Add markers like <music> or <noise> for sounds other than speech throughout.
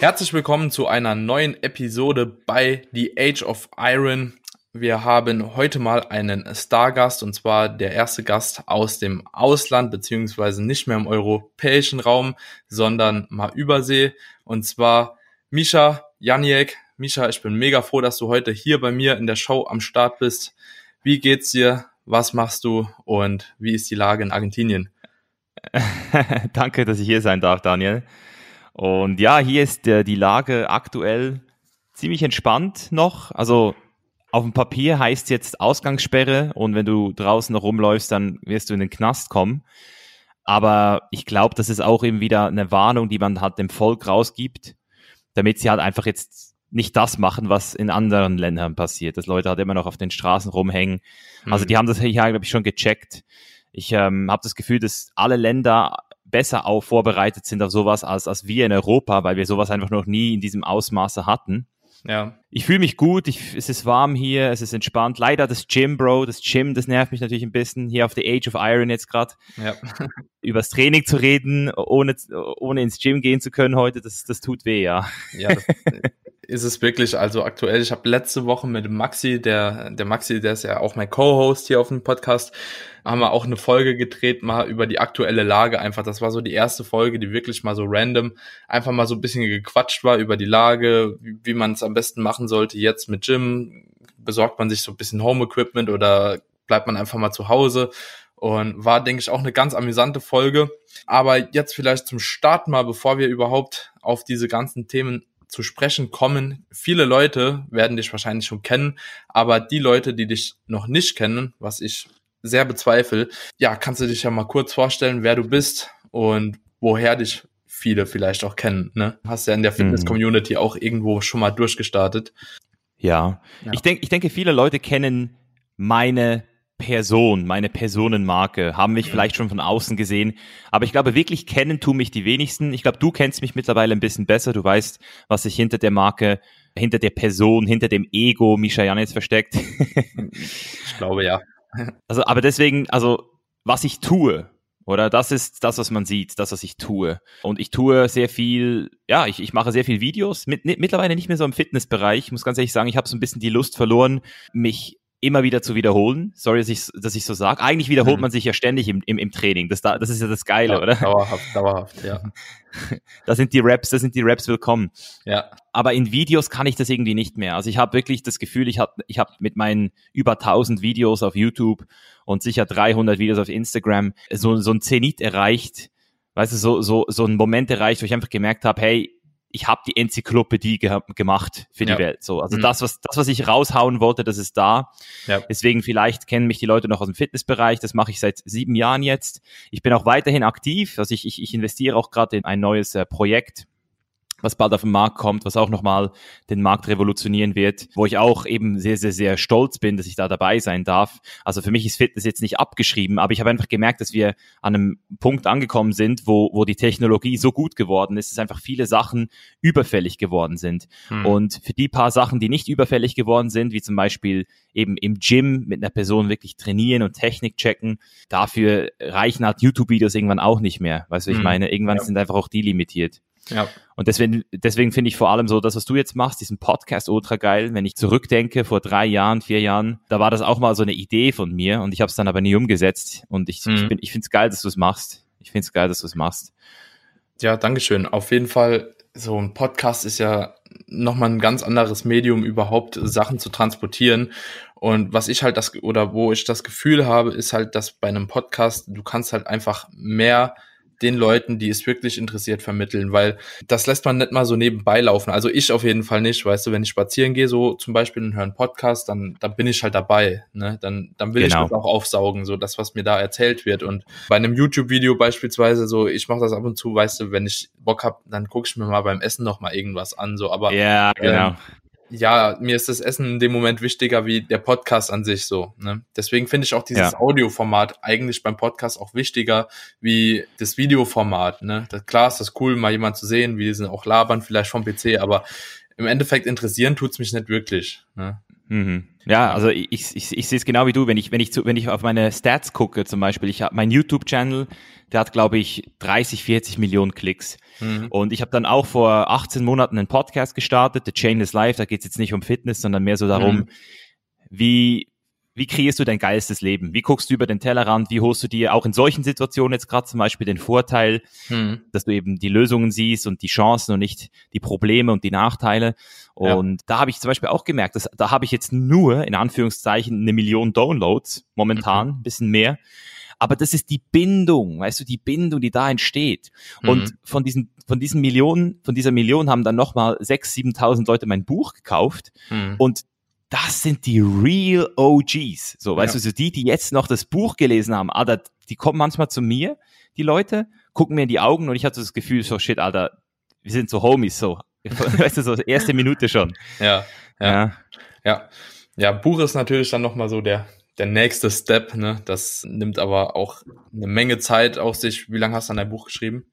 Herzlich willkommen zu einer neuen Episode bei The Age of Iron. Wir haben heute mal einen Stargast und zwar der erste Gast aus dem Ausland, beziehungsweise nicht mehr im europäischen Raum, sondern mal Übersee und zwar Misha Janiek. Misha, ich bin mega froh, dass du heute hier bei mir in der Show am Start bist. Wie geht's dir? Was machst du und wie ist die Lage in Argentinien? <laughs> Danke, dass ich hier sein darf, Daniel. Und ja, hier ist äh, die Lage aktuell ziemlich entspannt noch. Also auf dem Papier heißt jetzt Ausgangssperre und wenn du draußen noch rumläufst, dann wirst du in den Knast kommen. Aber ich glaube, das ist auch eben wieder eine Warnung, die man halt dem Volk rausgibt, damit sie halt einfach jetzt nicht das machen, was in anderen Ländern passiert, dass Leute halt immer noch auf den Straßen rumhängen. Also die mhm. haben das hier, glaube ich, schon gecheckt. Ich ähm, habe das Gefühl, dass alle Länder besser auch vorbereitet sind auf sowas als, als wir in Europa, weil wir sowas einfach noch nie in diesem Ausmaße hatten. Ja. Ich fühle mich gut, ich, es ist warm hier, es ist entspannt. Leider das Gym, Bro, das Gym, das nervt mich natürlich ein bisschen. Hier auf The Age of Iron jetzt gerade. Ja. <laughs> Übers Training zu reden, ohne, ohne ins Gym gehen zu können heute, das, das tut weh, ja. Ja, das, <laughs> ist es wirklich, also aktuell, ich habe letzte Woche mit Maxi, der, der Maxi, der ist ja auch mein Co-Host hier auf dem Podcast, haben wir auch eine Folge gedreht, mal über die aktuelle Lage einfach. Das war so die erste Folge, die wirklich mal so random einfach mal so ein bisschen gequatscht war über die Lage, wie, wie man es am besten machen sollte jetzt mit Gym. Besorgt man sich so ein bisschen Home-Equipment oder bleibt man einfach mal zu Hause? Und war, denke ich, auch eine ganz amüsante Folge. Aber jetzt vielleicht zum Start mal, bevor wir überhaupt auf diese ganzen Themen zu sprechen kommen. Viele Leute werden dich wahrscheinlich schon kennen, aber die Leute, die dich noch nicht kennen, was ich sehr bezweifle, ja, kannst du dich ja mal kurz vorstellen, wer du bist und woher dich viele vielleicht auch kennen. Ne? Hast ja in der mhm. Fitness-Community auch irgendwo schon mal durchgestartet. Ja, ja. ich denke, ich denke, viele Leute kennen meine Person, meine Personenmarke, haben mich vielleicht schon von außen gesehen. Aber ich glaube, wirklich kennen tun mich die wenigsten. Ich glaube, du kennst mich mittlerweile ein bisschen besser. Du weißt, was sich hinter der Marke, hinter der Person, hinter dem Ego Misha Janis versteckt. <laughs> ich glaube, ja. <laughs> Also, aber deswegen, also, was ich tue, oder das ist das, was man sieht, das, was ich tue. Und ich tue sehr viel, ja, ich, ich mache sehr viel Videos, mit, mittlerweile nicht mehr so im Fitnessbereich. Ich muss ganz ehrlich sagen, ich habe so ein bisschen die Lust verloren, mich immer wieder zu wiederholen. Sorry, dass ich, dass ich so sage. Eigentlich wiederholt mhm. man sich ja ständig im, im, im Training. Das, das ist ja das Geile, ja, oder? Dauerhaft, dauerhaft, ja. <laughs> da sind die Raps, da sind die Raps willkommen. Ja. Aber in Videos kann ich das irgendwie nicht mehr. Also ich habe wirklich das Gefühl, ich habe ich hab mit meinen über 1000 Videos auf YouTube und sicher 300 Videos auf Instagram so, so ein Zenit erreicht. Weißt du, so, so, so ein Moment erreicht, wo ich einfach gemerkt habe, hey, ich habe die Enzyklopädie ge gemacht für die ja. Welt. So, also mhm. das, was das, was ich raushauen wollte, das ist da. Ja. Deswegen vielleicht kennen mich die Leute noch aus dem Fitnessbereich. Das mache ich seit sieben Jahren jetzt. Ich bin auch weiterhin aktiv. Also ich, ich, ich investiere auch gerade in ein neues äh, Projekt was bald auf den Markt kommt, was auch nochmal den Markt revolutionieren wird, wo ich auch eben sehr, sehr, sehr stolz bin, dass ich da dabei sein darf. Also für mich ist Fitness jetzt nicht abgeschrieben, aber ich habe einfach gemerkt, dass wir an einem Punkt angekommen sind, wo, wo die Technologie so gut geworden ist, dass einfach viele Sachen überfällig geworden sind. Hm. Und für die paar Sachen, die nicht überfällig geworden sind, wie zum Beispiel eben im Gym mit einer Person wirklich trainieren und Technik checken, dafür reichen halt YouTube-Videos irgendwann auch nicht mehr. Weißt du, ich hm. meine, irgendwann ja. sind einfach auch die limitiert. Ja. Und deswegen, deswegen finde ich vor allem so, das, was du jetzt machst, diesen Podcast ultra geil. Wenn ich zurückdenke, vor drei Jahren, vier Jahren, da war das auch mal so eine Idee von mir und ich habe es dann aber nie umgesetzt. Und ich, mhm. ich, bin, ich finde es geil, dass du es machst. Ich finde es geil, dass du es machst. Ja, Dankeschön. Auf jeden Fall, so ein Podcast ist ja nochmal ein ganz anderes Medium, überhaupt Sachen zu transportieren. Und was ich halt das, oder wo ich das Gefühl habe, ist halt, dass bei einem Podcast, du kannst halt einfach mehr den Leuten, die es wirklich interessiert, vermitteln, weil das lässt man nicht mal so nebenbei laufen. Also ich auf jeden Fall nicht, weißt du, wenn ich spazieren gehe, so zum Beispiel und höre einen Podcast, dann, dann bin ich halt dabei, ne? Dann, dann will genau. ich das auch aufsaugen, so das, was mir da erzählt wird. Und bei einem YouTube-Video beispielsweise, so ich mache das ab und zu, weißt du, wenn ich Bock hab, dann gucke ich mir mal beim Essen noch mal irgendwas an, so, aber ja, genau. Ähm, ja, mir ist das Essen in dem Moment wichtiger wie der Podcast an sich so. Ne? Deswegen finde ich auch dieses ja. Audioformat eigentlich beim Podcast auch wichtiger wie das Videoformat. Ne? Das, klar ist das cool, mal jemand zu sehen, wie die sind auch labern, vielleicht vom PC, aber im Endeffekt interessieren tut's mich nicht wirklich. Ne? Mhm. Ja, also ich, ich, ich sehe es genau wie du, wenn ich, wenn ich zu, wenn ich auf meine Stats gucke, zum Beispiel, ich habe mein YouTube-Channel, der hat, glaube ich, 30, 40 Millionen Klicks. Mhm. Und ich habe dann auch vor 18 Monaten einen Podcast gestartet, The Chain is Life, da geht es jetzt nicht um Fitness, sondern mehr so darum, mhm. wie, wie kreierst du dein geilstes Leben? Wie guckst du über den Tellerrand? Wie holst du dir auch in solchen Situationen jetzt gerade zum Beispiel den Vorteil, hm. dass du eben die Lösungen siehst und die Chancen und nicht die Probleme und die Nachteile? Und ja. da habe ich zum Beispiel auch gemerkt, dass da habe ich jetzt nur in Anführungszeichen eine Million Downloads momentan, mhm. bisschen mehr. Aber das ist die Bindung, weißt du, die Bindung, die da entsteht. Mhm. Und von diesen, von diesen Millionen, von dieser Million haben dann nochmal sechs, siebentausend Leute mein Buch gekauft. Mhm. Und das sind die real OGs. So, weißt ja. du, so die, die jetzt noch das Buch gelesen haben, Alter, die kommen manchmal zu mir, die Leute, gucken mir in die Augen und ich hatte das Gefühl, so shit, Alter, wir sind so Homies, so. <laughs> weißt du, so erste Minute schon. Ja, ja, ja. Ja, ja Buch ist natürlich dann nochmal so der, der nächste Step, ne? Das nimmt aber auch eine Menge Zeit auf sich. Wie lange hast du an dein Buch geschrieben?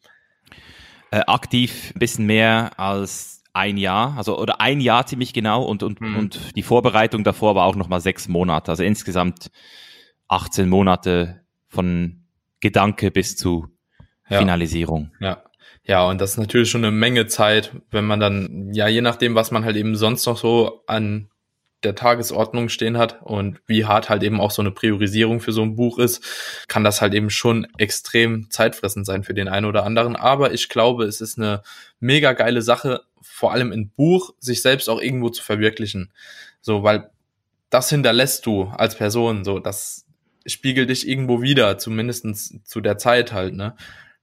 Äh, aktiv ein bisschen mehr als ein Jahr, also oder ein Jahr ziemlich genau und, und, mhm. und die Vorbereitung davor war auch nochmal sechs Monate. Also insgesamt 18 Monate von Gedanke bis zu ja. Finalisierung. Ja. Ja, und das ist natürlich schon eine Menge Zeit, wenn man dann, ja, je nachdem, was man halt eben sonst noch so an der Tagesordnung stehen hat und wie hart halt eben auch so eine Priorisierung für so ein Buch ist, kann das halt eben schon extrem zeitfressend sein für den einen oder anderen. Aber ich glaube, es ist eine mega geile Sache, vor allem in Buch, sich selbst auch irgendwo zu verwirklichen. So, weil das hinterlässt du als Person, so, das spiegelt dich irgendwo wieder, zumindestens zu der Zeit halt, ne?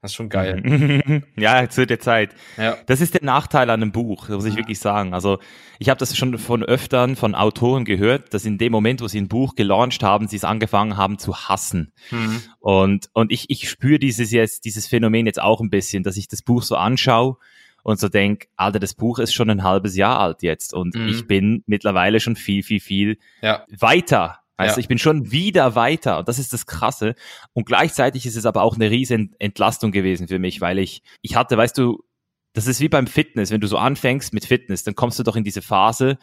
Das ist schon geil. <laughs> ja, zu der Zeit. Ja. Das ist der Nachteil an einem Buch, muss ich ja. wirklich sagen. Also ich habe das schon von öfteren von Autoren gehört, dass in dem Moment, wo sie ein Buch gelauncht haben, sie es angefangen haben zu hassen. Mhm. Und, und ich, ich spüre dieses jetzt, dieses Phänomen jetzt auch ein bisschen, dass ich das Buch so anschaue und so denk, Alter, das Buch ist schon ein halbes Jahr alt jetzt und mhm. ich bin mittlerweile schon viel, viel, viel ja. weiter. Also ja. ich bin schon wieder weiter und das ist das Krasse. Und gleichzeitig ist es aber auch eine riesen Entlastung gewesen für mich, weil ich, ich hatte, weißt du, das ist wie beim Fitness, wenn du so anfängst mit Fitness, dann kommst du doch in diese Phase,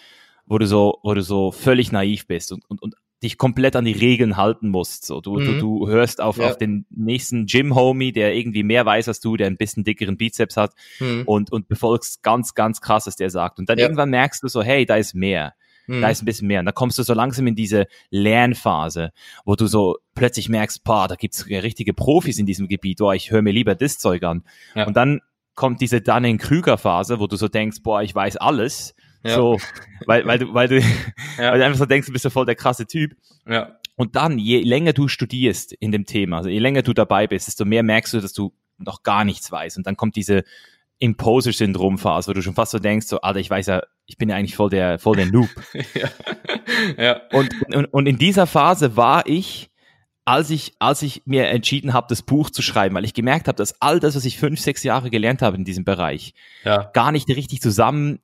wo du so, wo du so völlig naiv bist und, und, und dich komplett an die Regeln halten musst. So, du, mhm. du, du hörst auf, ja. auf den nächsten Gym-Homie, der irgendwie mehr weiß als du, der ein bisschen dickeren Bizeps hat mhm. und, und befolgst ganz, ganz krass, was der sagt. Und dann ja. irgendwann merkst du so, hey, da ist mehr. Mhm. Da ist ein bisschen mehr. Und dann kommst du so langsam in diese Lernphase, wo du so plötzlich merkst, boah, da gibt's richtige Profis in diesem Gebiet, oh, ich höre mir lieber das Zeug an. Ja. Und dann kommt diese Dunning-Krüger-Phase, wo du so denkst, boah, ich weiß alles. Ja. So, weil, weil du, weil du, <laughs> ja. weil du einfach so denkst, du bist ja voll der krasse Typ. Ja. Und dann, je länger du studierst in dem Thema, also je länger du dabei bist, desto mehr merkst du, dass du noch gar nichts weißt. Und dann kommt diese Imposer-Syndrom-Phase, wo du schon fast so denkst, so, Alter, ich weiß ja, ich bin ja eigentlich voll der, voll der Noob. <laughs> ja. ja. Und, und, und in dieser Phase war ich, als ich, als ich mir entschieden habe, das Buch zu schreiben, weil ich gemerkt habe, dass all das, was ich fünf, sechs Jahre gelernt habe in diesem Bereich, ja. gar nicht richtig zusammen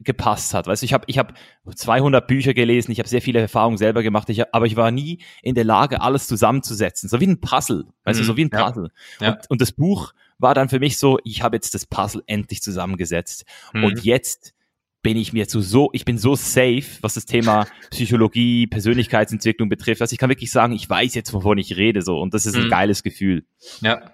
gepasst hat. Weißt du, ich habe ich hab 200 Bücher gelesen, ich habe sehr viele Erfahrungen selber gemacht, ich, aber ich war nie in der Lage, alles zusammenzusetzen. So wie ein Puzzle, weißt mhm, du, so wie ein Puzzle. Ja, und, und das Buch war dann für mich so, ich habe jetzt das Puzzle endlich zusammengesetzt. Mhm. Und jetzt bin ich mir zu so, ich bin so safe, was das Thema <laughs> Psychologie, Persönlichkeitsentwicklung betrifft, dass ich kann wirklich sagen, ich weiß jetzt, wovon ich rede, so. Und das ist ein mhm. geiles Gefühl. Ja.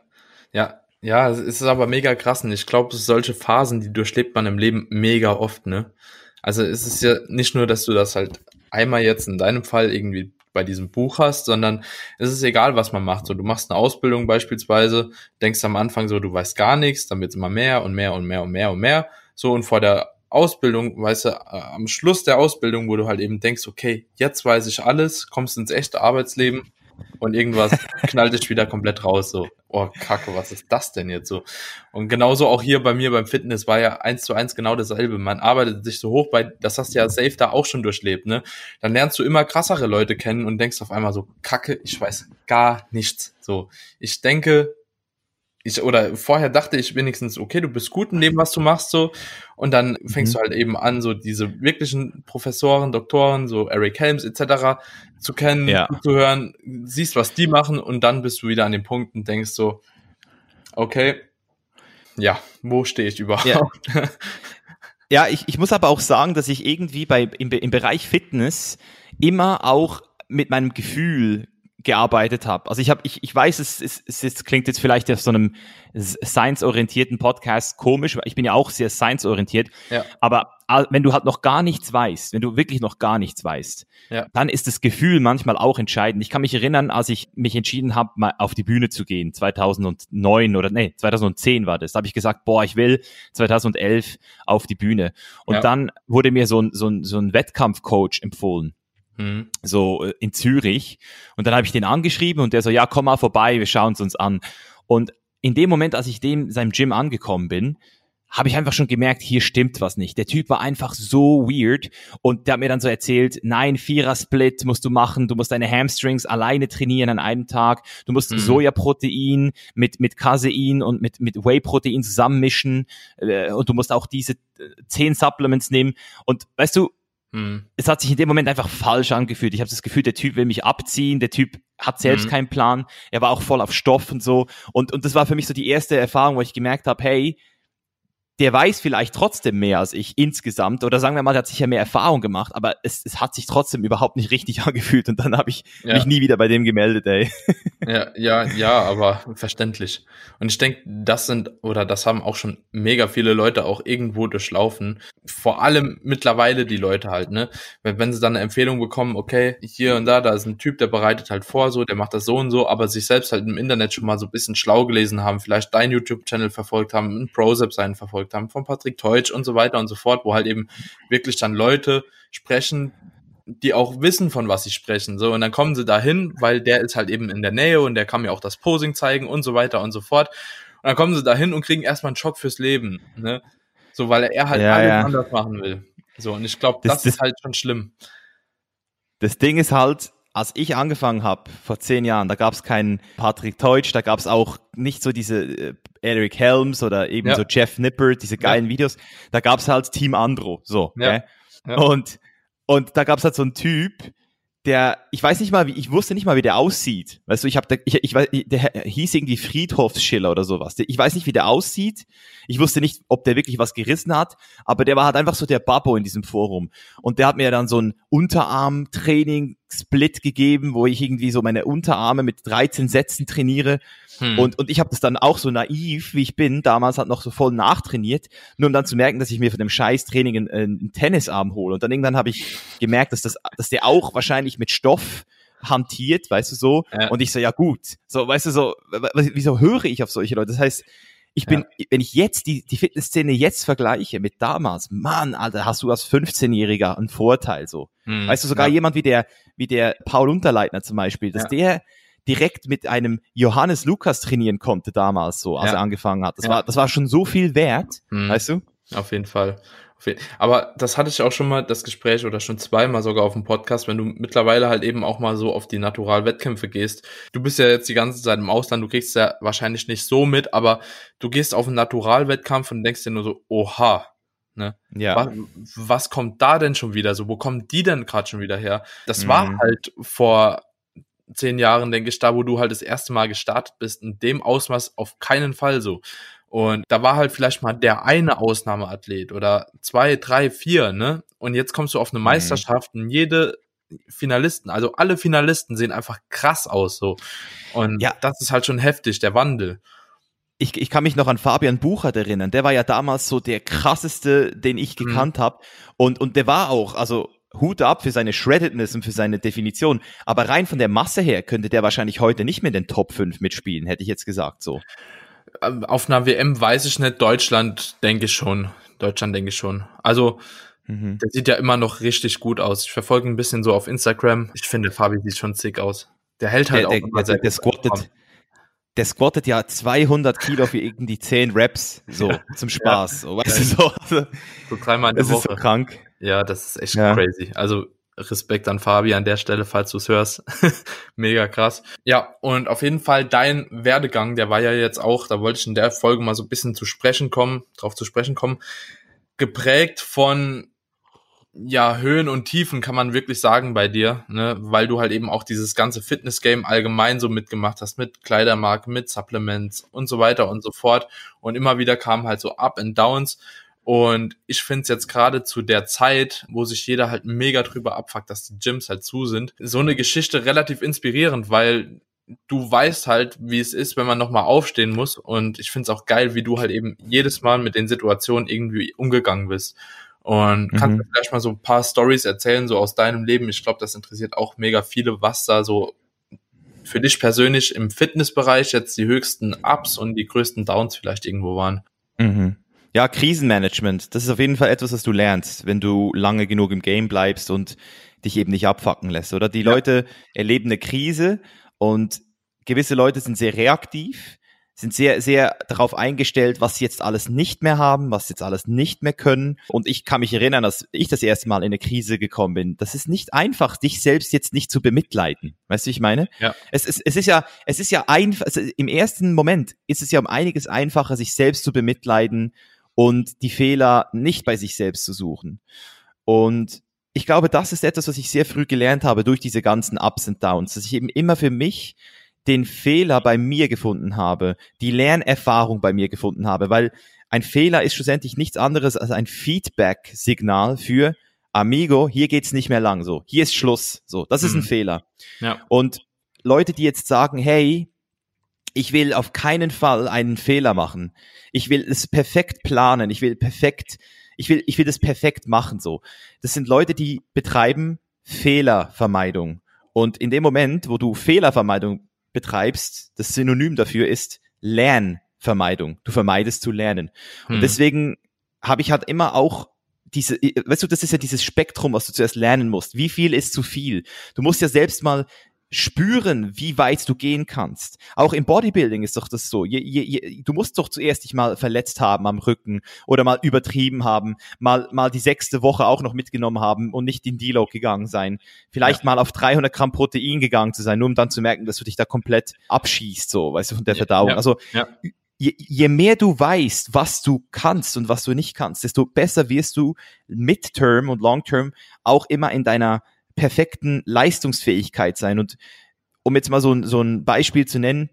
Ja, ja, es ist aber mega krass und ich glaube, solche Phasen, die durchlebt man im Leben mega oft, ne? Also es ist ja nicht nur, dass du das halt einmal jetzt in deinem Fall irgendwie bei diesem Buch hast, sondern es ist egal, was man macht. So, du machst eine Ausbildung beispielsweise, denkst am Anfang so, du weißt gar nichts, dann wird immer mehr und mehr und mehr und mehr und mehr. So, und vor der Ausbildung, weißt du, äh, am Schluss der Ausbildung, wo du halt eben denkst, okay, jetzt weiß ich alles, kommst ins echte Arbeitsleben, und irgendwas knallt dich wieder komplett raus, so, oh Kacke, was ist das denn jetzt so? Und genauso auch hier bei mir beim Fitness war ja eins zu eins genau dasselbe. Man arbeitet sich so hoch bei, das hast du ja safe da auch schon durchlebt, ne? Dann lernst du immer krassere Leute kennen und denkst auf einmal so, Kacke, ich weiß gar nichts. So, ich denke, ich, oder vorher dachte ich wenigstens, okay, du bist gut in dem, was du machst, so. Und dann fängst mhm. du halt eben an, so diese wirklichen Professoren, Doktoren, so Eric Helms etc. zu kennen, ja. zu hören, siehst, was die machen und dann bist du wieder an dem Punkt und denkst so, okay, ja, wo stehe ich überhaupt? Ja. <laughs> ja, ich, ich muss aber auch sagen, dass ich irgendwie bei, im, im Bereich Fitness immer auch mit meinem Gefühl gearbeitet habe. Also ich habe, ich, ich weiß, es, es, es, es klingt jetzt vielleicht auf so einem science-orientierten Podcast komisch, weil ich bin ja auch sehr science-orientiert. Ja. Aber wenn du halt noch gar nichts weißt, wenn du wirklich noch gar nichts weißt, ja. dann ist das Gefühl manchmal auch entscheidend. Ich kann mich erinnern, als ich mich entschieden habe, mal auf die Bühne zu gehen, 2009 oder nee, 2010 war das. Da habe ich gesagt, boah, ich will 2011 auf die Bühne. Und ja. dann wurde mir so ein, so ein, so ein Wettkampfcoach empfohlen. Mhm. so äh, in Zürich. Und dann habe ich den angeschrieben und der so, ja, komm mal vorbei, wir schauen es uns an. Und in dem Moment, als ich dem seinem Gym angekommen bin, habe ich einfach schon gemerkt, hier stimmt was nicht. Der Typ war einfach so weird und der hat mir dann so erzählt, nein, Vierer-Split musst du machen, du musst deine Hamstrings alleine trainieren an einem Tag, du musst mhm. Sojaprotein mit, mit Casein und mit, mit Whey-Protein zusammenmischen äh, und du musst auch diese äh, zehn Supplements nehmen und weißt du, Mhm. Es hat sich in dem Moment einfach falsch angefühlt. Ich habe das Gefühl, der Typ will mich abziehen, der Typ hat selbst mhm. keinen Plan, er war auch voll auf Stoff und so. Und, und das war für mich so die erste Erfahrung, wo ich gemerkt habe, hey, der weiß vielleicht trotzdem mehr als ich insgesamt oder sagen wir mal, der hat sicher mehr Erfahrung gemacht, aber es, es hat sich trotzdem überhaupt nicht richtig <laughs> angefühlt und dann habe ich ja. mich nie wieder bei dem gemeldet, ey. <laughs> Ja, ja, ja, aber verständlich. Und ich denke, das sind oder das haben auch schon mega viele Leute auch irgendwo durchlaufen. Vor allem mittlerweile die Leute halt, ne? Wenn, wenn sie dann eine Empfehlung bekommen, okay, hier und da, da ist ein Typ, der bereitet halt vor, so, der macht das so und so, aber sich selbst halt im Internet schon mal so ein bisschen schlau gelesen haben, vielleicht dein YouTube-Channel verfolgt haben, einen Prozep seinen verfolgt verfolgt haben, von Patrick Teutsch und so weiter und so fort, wo halt eben wirklich dann Leute sprechen, die auch wissen, von was sie sprechen. So, und dann kommen sie dahin, weil der ist halt eben in der Nähe und der kann mir auch das Posing zeigen und so weiter und so fort. Und dann kommen sie dahin und kriegen erstmal einen Schock fürs Leben. Ne? So, weil er halt ja, alles ja. anders machen will. So, und ich glaube, das, das, ist halt schon schlimm. Das Ding ist halt, als ich angefangen habe, vor zehn Jahren, da gab es keinen Patrick Teutsch, da gab es auch nicht so diese äh, Eric Helms oder eben ja. so Jeff Nipper, diese geilen ja. Videos. Da gab es halt Team Andro, so. Ja. Und, und da gab es halt so einen Typ, der, ich weiß nicht mal, wie, ich wusste nicht mal, wie der aussieht. Weißt du, ich habe, ich, ich weiß, der hieß irgendwie Friedhofsschiller oder sowas. Ich weiß nicht, wie der aussieht. Ich wusste nicht, ob der wirklich was gerissen hat, aber der war halt einfach so der Babbo in diesem Forum. Und der hat mir dann so ein Unterarm-Training Split gegeben, wo ich irgendwie so meine Unterarme mit 13 Sätzen trainiere. Hm. Und, und ich habe das dann auch so naiv, wie ich bin, damals hat noch so voll nachtrainiert, nur um dann zu merken, dass ich mir von dem Scheiß-Training einen, einen Tennisarm hole. Und dann irgendwann habe ich gemerkt, dass, das, dass der auch wahrscheinlich mit Stoff hantiert, weißt du so. Ja. Und ich so, ja gut. So, weißt du so, wieso höre ich auf solche Leute? Das heißt, ich bin, ja. wenn ich jetzt die, die Fitnessszene jetzt vergleiche mit damals, Mann, Alter, hast du als 15-Jähriger einen Vorteil so. Hm, weißt du, sogar ja. jemand wie der, wie der Paul Unterleitner zum Beispiel, dass ja. der direkt mit einem Johannes Lukas trainieren konnte damals so, als er angefangen hat. Das war, das war schon so viel wert, hm. weißt du? Auf jeden Fall. Aber das hatte ich auch schon mal das Gespräch oder schon zweimal sogar auf dem Podcast, wenn du mittlerweile halt eben auch mal so auf die Natural-Wettkämpfe gehst. Du bist ja jetzt die ganze Zeit im Ausland, du kriegst ja wahrscheinlich nicht so mit, aber du gehst auf einen Natural-Wettkampf und denkst dir nur so, oha, Ne? Ja. Was, was, kommt da denn schon wieder so? Wo kommen die denn gerade schon wieder her? Das mhm. war halt vor zehn Jahren, denke ich, da, wo du halt das erste Mal gestartet bist, in dem Ausmaß auf keinen Fall so. Und da war halt vielleicht mal der eine Ausnahmeathlet oder zwei, drei, vier, ne? Und jetzt kommst du auf eine mhm. Meisterschaft und jede Finalisten, also alle Finalisten sehen einfach krass aus so. Und ja. das ist halt schon heftig, der Wandel. Ich, ich kann mich noch an Fabian Buchert erinnern. Der war ja damals so der krasseste, den ich mhm. gekannt mhm. habe. Und, und der war auch, also Hut ab für seine Shreddedness und für seine Definition. Aber rein von der Masse her könnte der wahrscheinlich heute nicht mehr in den Top 5 mitspielen, hätte ich jetzt gesagt so. Ähm, auf einer WM weiß ich nicht, Deutschland denke ich schon. Deutschland denke ich schon. Also, mhm. der sieht ja immer noch richtig gut aus. Ich verfolge ein bisschen so auf Instagram. Ich finde, Fabi sieht schon sick aus. Der hält halt der, auch der, immer der, der squattet, der squattet ja 200 Kilo für irgendwie 10 Reps, so, ja. zum Spaß, ja. so, weißt du, so. So dreimal in der das Woche. ist so krank. Ja, das ist echt ja. crazy. Also, Respekt an Fabi an der Stelle, falls du es hörst. <laughs> Mega krass. Ja, und auf jeden Fall dein Werdegang, der war ja jetzt auch, da wollte ich in der Folge mal so ein bisschen zu sprechen kommen, drauf zu sprechen kommen, geprägt von ja, Höhen und Tiefen kann man wirklich sagen bei dir, ne, weil du halt eben auch dieses ganze Fitness-Game allgemein so mitgemacht hast, mit Kleidermarken, mit Supplements und so weiter und so fort. Und immer wieder kamen halt so Up and Downs. Und ich finde es jetzt gerade zu der Zeit, wo sich jeder halt mega drüber abfuckt, dass die Gyms halt zu sind, so eine Geschichte relativ inspirierend, weil du weißt halt, wie es ist, wenn man nochmal aufstehen muss. Und ich finde es auch geil, wie du halt eben jedes Mal mit den Situationen irgendwie umgegangen bist. Und mhm. kannst du vielleicht mal so ein paar Stories erzählen, so aus deinem Leben? Ich glaube, das interessiert auch mega viele, was da so für dich persönlich im Fitnessbereich jetzt die höchsten Ups und die größten Downs vielleicht irgendwo waren. Mhm. Ja, Krisenmanagement, das ist auf jeden Fall etwas, was du lernst, wenn du lange genug im Game bleibst und dich eben nicht abfacken lässt, oder? Die ja. Leute erleben eine Krise und gewisse Leute sind sehr reaktiv, sind sehr, sehr darauf eingestellt, was sie jetzt alles nicht mehr haben, was sie jetzt alles nicht mehr können. Und ich kann mich erinnern, dass ich das erste Mal in eine Krise gekommen bin. Das ist nicht einfach, dich selbst jetzt nicht zu bemitleiden. Weißt du, ich meine? Ja. Es, es, es ist ja, es ist ja einfach, im ersten Moment ist es ja um einiges einfacher, sich selbst zu bemitleiden und die Fehler nicht bei sich selbst zu suchen. Und ich glaube, das ist etwas, was ich sehr früh gelernt habe durch diese ganzen Ups und Downs, dass ich eben immer für mich den Fehler bei mir gefunden habe, die Lernerfahrung bei mir gefunden habe, weil ein Fehler ist schlussendlich nichts anderes als ein Feedback-Signal für Amigo, hier geht's nicht mehr lang, so, hier ist Schluss, so, das ist ein mhm. Fehler. Ja. Und Leute, die jetzt sagen, hey, ich will auf keinen Fall einen Fehler machen. Ich will es perfekt planen. Ich will perfekt, ich will, ich will das perfekt machen, so. Das sind Leute, die betreiben Fehlervermeidung. Und in dem Moment, wo du Fehlervermeidung betreibst, das Synonym dafür ist Lernvermeidung. Du vermeidest zu lernen. Und hm. deswegen habe ich halt immer auch diese, weißt du, das ist ja dieses Spektrum, was du zuerst lernen musst. Wie viel ist zu viel? Du musst ja selbst mal spüren, wie weit du gehen kannst. Auch im Bodybuilding ist doch das so. Je, je, je, du musst doch zuerst dich mal verletzt haben am Rücken oder mal übertrieben haben, mal, mal die sechste Woche auch noch mitgenommen haben und nicht in Deload gegangen sein. Vielleicht ja. mal auf 300 Gramm Protein gegangen zu sein, nur um dann zu merken, dass du dich da komplett abschießt, so, weißt du, von der Verdauung. Ja. Also, ja. Je, je mehr du weißt, was du kannst und was du nicht kannst, desto besser wirst du midterm und long-term auch immer in deiner perfekten Leistungsfähigkeit sein. Und um jetzt mal so, so ein Beispiel zu nennen,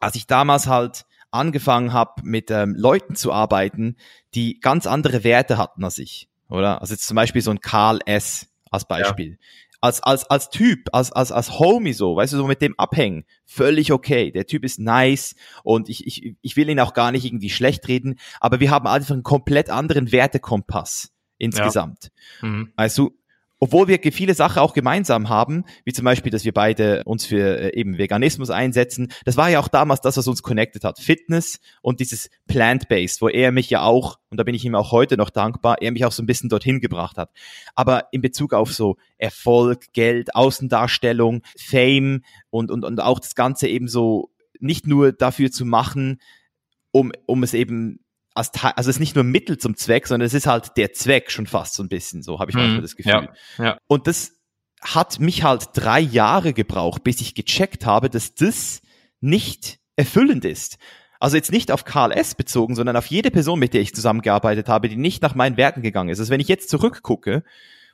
als ich damals halt angefangen habe, mit ähm, Leuten zu arbeiten, die ganz andere Werte hatten als ich, oder? Also jetzt zum Beispiel so ein Karl S. als Beispiel. Ja. Als, als, als Typ, als, als, als Homie so, weißt du, so mit dem abhängen, völlig okay. Der Typ ist nice und ich, ich, ich will ihn auch gar nicht irgendwie schlecht reden, aber wir haben einfach einen komplett anderen Wertekompass insgesamt. Ja. Mhm. Weißt du, obwohl wir viele Sachen auch gemeinsam haben, wie zum Beispiel, dass wir beide uns für äh, eben Veganismus einsetzen. Das war ja auch damals das, was uns connected hat. Fitness und dieses Plant-Based, wo er mich ja auch, und da bin ich ihm auch heute noch dankbar, er mich auch so ein bisschen dorthin gebracht hat. Aber in Bezug auf so Erfolg, Geld, Außendarstellung, Fame und, und, und auch das Ganze eben so nicht nur dafür zu machen, um, um es eben als also es ist nicht nur Mittel zum Zweck, sondern es ist halt der Zweck schon fast so ein bisschen, so habe ich manchmal mhm. das Gefühl. Ja, ja. Und das hat mich halt drei Jahre gebraucht, bis ich gecheckt habe, dass das nicht erfüllend ist. Also jetzt nicht auf Karl S. bezogen, sondern auf jede Person, mit der ich zusammengearbeitet habe, die nicht nach meinen Werten gegangen ist. Also wenn ich jetzt zurückgucke,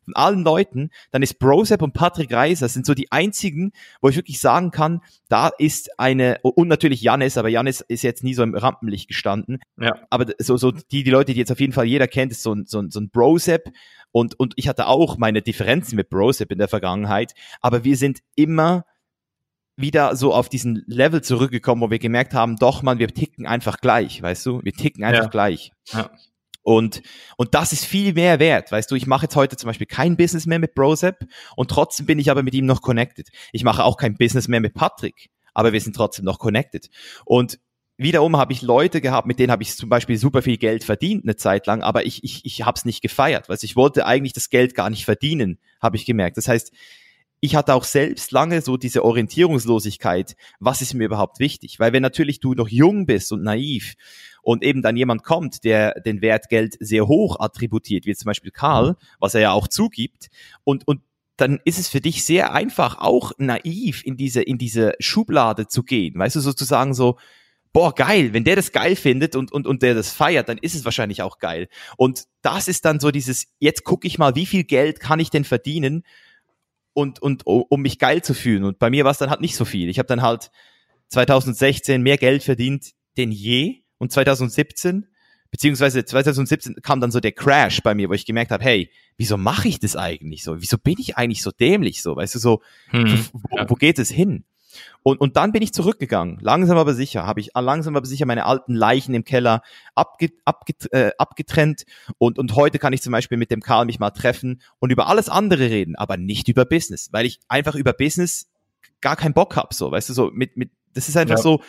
von allen Leuten, dann ist Brosep und Patrick Reiser sind so die einzigen, wo ich wirklich sagen kann, da ist eine, und natürlich Janis, aber Janis ist jetzt nie so im Rampenlicht gestanden. Ja. Aber so, so die, die Leute, die jetzt auf jeden Fall jeder kennt, ist so ein, so ein, so ein Brosep. Und, und ich hatte auch meine Differenzen mit Brosep in der Vergangenheit, aber wir sind immer wieder so auf diesen Level zurückgekommen, wo wir gemerkt haben, doch man, wir ticken einfach gleich, weißt du? Wir ticken einfach ja. gleich. Ja. Und, und das ist viel mehr wert. Weißt du, ich mache jetzt heute zum Beispiel kein Business mehr mit Brosep und trotzdem bin ich aber mit ihm noch connected. Ich mache auch kein Business mehr mit Patrick, aber wir sind trotzdem noch connected. Und wiederum habe ich Leute gehabt, mit denen habe ich zum Beispiel super viel Geld verdient eine Zeit lang, aber ich, ich, ich habe es nicht gefeiert, weil ich wollte eigentlich das Geld gar nicht verdienen, habe ich gemerkt. Das heißt, ich hatte auch selbst lange so diese Orientierungslosigkeit, was ist mir überhaupt wichtig? Weil wenn natürlich du noch jung bist und naiv und eben dann jemand kommt, der den Wert Geld sehr hoch attributiert, wie zum Beispiel Karl, was er ja auch zugibt, und, und dann ist es für dich sehr einfach, auch naiv in diese, in diese Schublade zu gehen. Weißt du, sozusagen so, boah, geil, wenn der das geil findet und, und, und der das feiert, dann ist es wahrscheinlich auch geil. Und das ist dann so dieses, jetzt gucke ich mal, wie viel Geld kann ich denn verdienen und, und um mich geil zu fühlen. Und bei mir war es dann halt nicht so viel. Ich habe dann halt 2016 mehr Geld verdient denn je und 2017 beziehungsweise 2017 kam dann so der Crash bei mir, wo ich gemerkt habe, hey, wieso mache ich das eigentlich so? Wieso bin ich eigentlich so dämlich so? Weißt du, so, hm, wo, ja. wo geht es hin? Und, und dann bin ich zurückgegangen, langsam aber sicher, habe ich langsam aber sicher meine alten Leichen im Keller abge, abge, äh, abgetrennt und, und heute kann ich zum Beispiel mit dem Karl mich mal treffen und über alles andere reden, aber nicht über Business, weil ich einfach über Business gar keinen Bock hab, so, weißt du, so mit, mit, das ist einfach ja. so,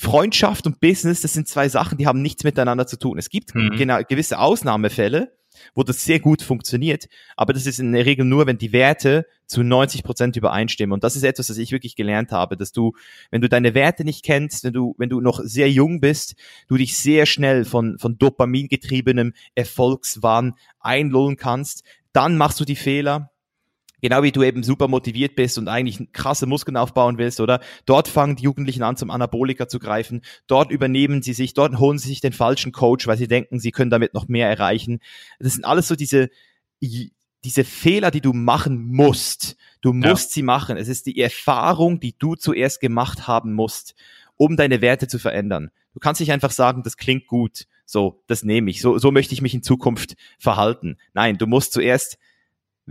Freundschaft und Business, das sind zwei Sachen, die haben nichts miteinander zu tun. Es gibt mhm. genau gewisse Ausnahmefälle, wo das sehr gut funktioniert, aber das ist in der Regel nur, wenn die Werte zu 90 Prozent übereinstimmen. Und das ist etwas, was ich wirklich gelernt habe, dass du, wenn du deine Werte nicht kennst, wenn du, wenn du noch sehr jung bist, du dich sehr schnell von, von dopamingetriebenem Erfolgswahn einlullen kannst, dann machst du die Fehler, Genau wie du eben super motiviert bist und eigentlich krasse Muskeln aufbauen willst, oder? Dort fangen die Jugendlichen an, zum Anabolika zu greifen. Dort übernehmen sie sich, dort holen sie sich den falschen Coach, weil sie denken, sie können damit noch mehr erreichen. Das sind alles so diese, diese Fehler, die du machen musst. Du musst ja. sie machen. Es ist die Erfahrung, die du zuerst gemacht haben musst, um deine Werte zu verändern. Du kannst nicht einfach sagen, das klingt gut. So, das nehme ich. So, so möchte ich mich in Zukunft verhalten. Nein, du musst zuerst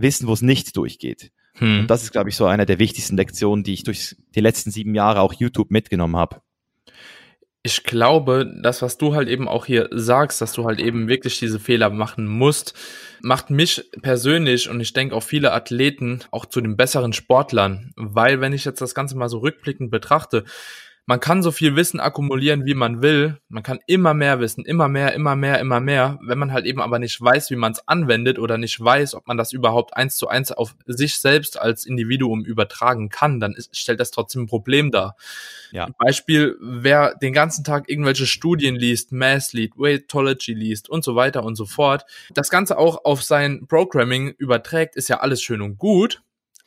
wissen, wo es nicht durchgeht. Hm. Und das ist, glaube ich, so eine der wichtigsten Lektionen, die ich durch die letzten sieben Jahre auch YouTube mitgenommen habe. Ich glaube, das, was du halt eben auch hier sagst, dass du halt eben wirklich diese Fehler machen musst, macht mich persönlich und ich denke auch viele Athleten auch zu den besseren Sportlern. Weil wenn ich jetzt das Ganze mal so rückblickend betrachte, man kann so viel Wissen akkumulieren, wie man will. Man kann immer mehr wissen, immer mehr, immer mehr, immer mehr. Wenn man halt eben aber nicht weiß, wie man es anwendet oder nicht weiß, ob man das überhaupt eins zu eins auf sich selbst als Individuum übertragen kann, dann ist, stellt das trotzdem ein Problem dar. Ja. Beispiel, wer den ganzen Tag irgendwelche Studien liest, Math liest, Weightology liest und so weiter und so fort, das Ganze auch auf sein Programming überträgt, ist ja alles schön und gut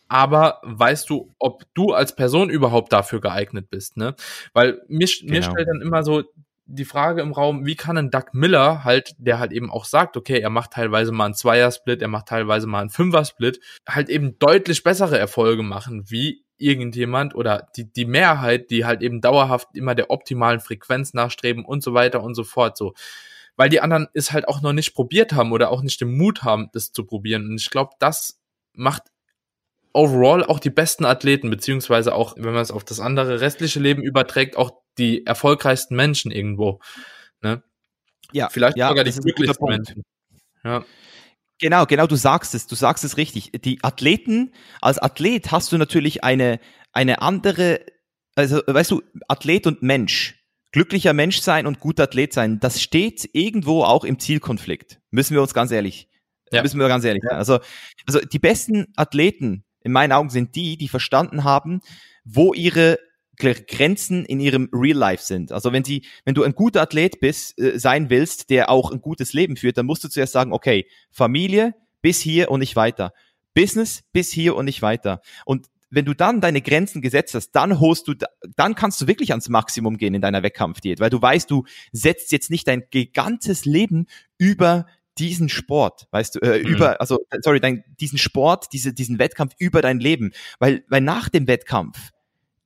aber weißt du, ob du als Person überhaupt dafür geeignet bist, ne? Weil mir, genau. mir stellt dann immer so die Frage im Raum, wie kann ein Doug Miller halt, der halt eben auch sagt, okay, er macht teilweise mal einen Zweier-Split, er macht teilweise mal einen Fünfer-Split, halt eben deutlich bessere Erfolge machen, wie irgendjemand oder die, die Mehrheit, die halt eben dauerhaft immer der optimalen Frequenz nachstreben und so weiter und so fort, so. Weil die anderen es halt auch noch nicht probiert haben oder auch nicht den Mut haben, das zu probieren. Und ich glaube, das macht overall auch die besten Athleten, beziehungsweise auch, wenn man es auf das andere restliche Leben überträgt, auch die erfolgreichsten Menschen irgendwo. Ne? Ja, vielleicht ja, sogar die glücklichsten Menschen. Ja. Genau, genau, du sagst es, du sagst es richtig. Die Athleten, als Athlet hast du natürlich eine, eine andere, also weißt du, Athlet und Mensch, glücklicher Mensch sein und guter Athlet sein, das steht irgendwo auch im Zielkonflikt. Müssen wir uns ganz ehrlich, ja. müssen wir ganz ehrlich sein. Also, also die besten Athleten, in meinen Augen sind die, die verstanden haben, wo ihre Grenzen in ihrem Real Life sind. Also wenn sie, wenn du ein guter Athlet bist, äh, sein willst, der auch ein gutes Leben führt, dann musst du zuerst sagen, okay, Familie bis hier und nicht weiter. Business bis hier und nicht weiter. Und wenn du dann deine Grenzen gesetzt hast, dann holst du, dann kannst du wirklich ans Maximum gehen in deiner Wettkampfdiät, weil du weißt, du setzt jetzt nicht dein gigantes Leben über diesen Sport, weißt du, äh, mhm. über, also sorry, dein, diesen Sport, diese, diesen Wettkampf über dein Leben, weil, weil nach dem Wettkampf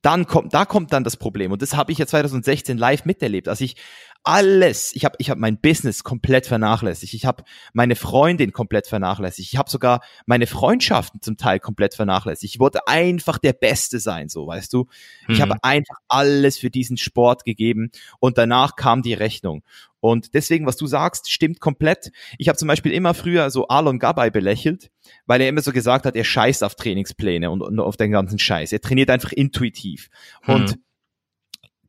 dann kommt, da kommt dann das Problem. Und das habe ich ja 2016 live miterlebt. Also ich alles, ich habe ich hab mein Business komplett vernachlässigt. Ich habe meine Freundin komplett vernachlässigt. Ich habe sogar meine Freundschaften zum Teil komplett vernachlässigt. Ich wollte einfach der Beste sein, so weißt du. Ich habe mhm. einfach alles für diesen Sport gegeben und danach kam die Rechnung. Und deswegen, was du sagst, stimmt komplett. Ich habe zum Beispiel immer früher so Alon Gabay belächelt, weil er immer so gesagt hat, er scheißt auf Trainingspläne und, und auf den ganzen Scheiß. Er trainiert einfach intuitiv. Hm. Und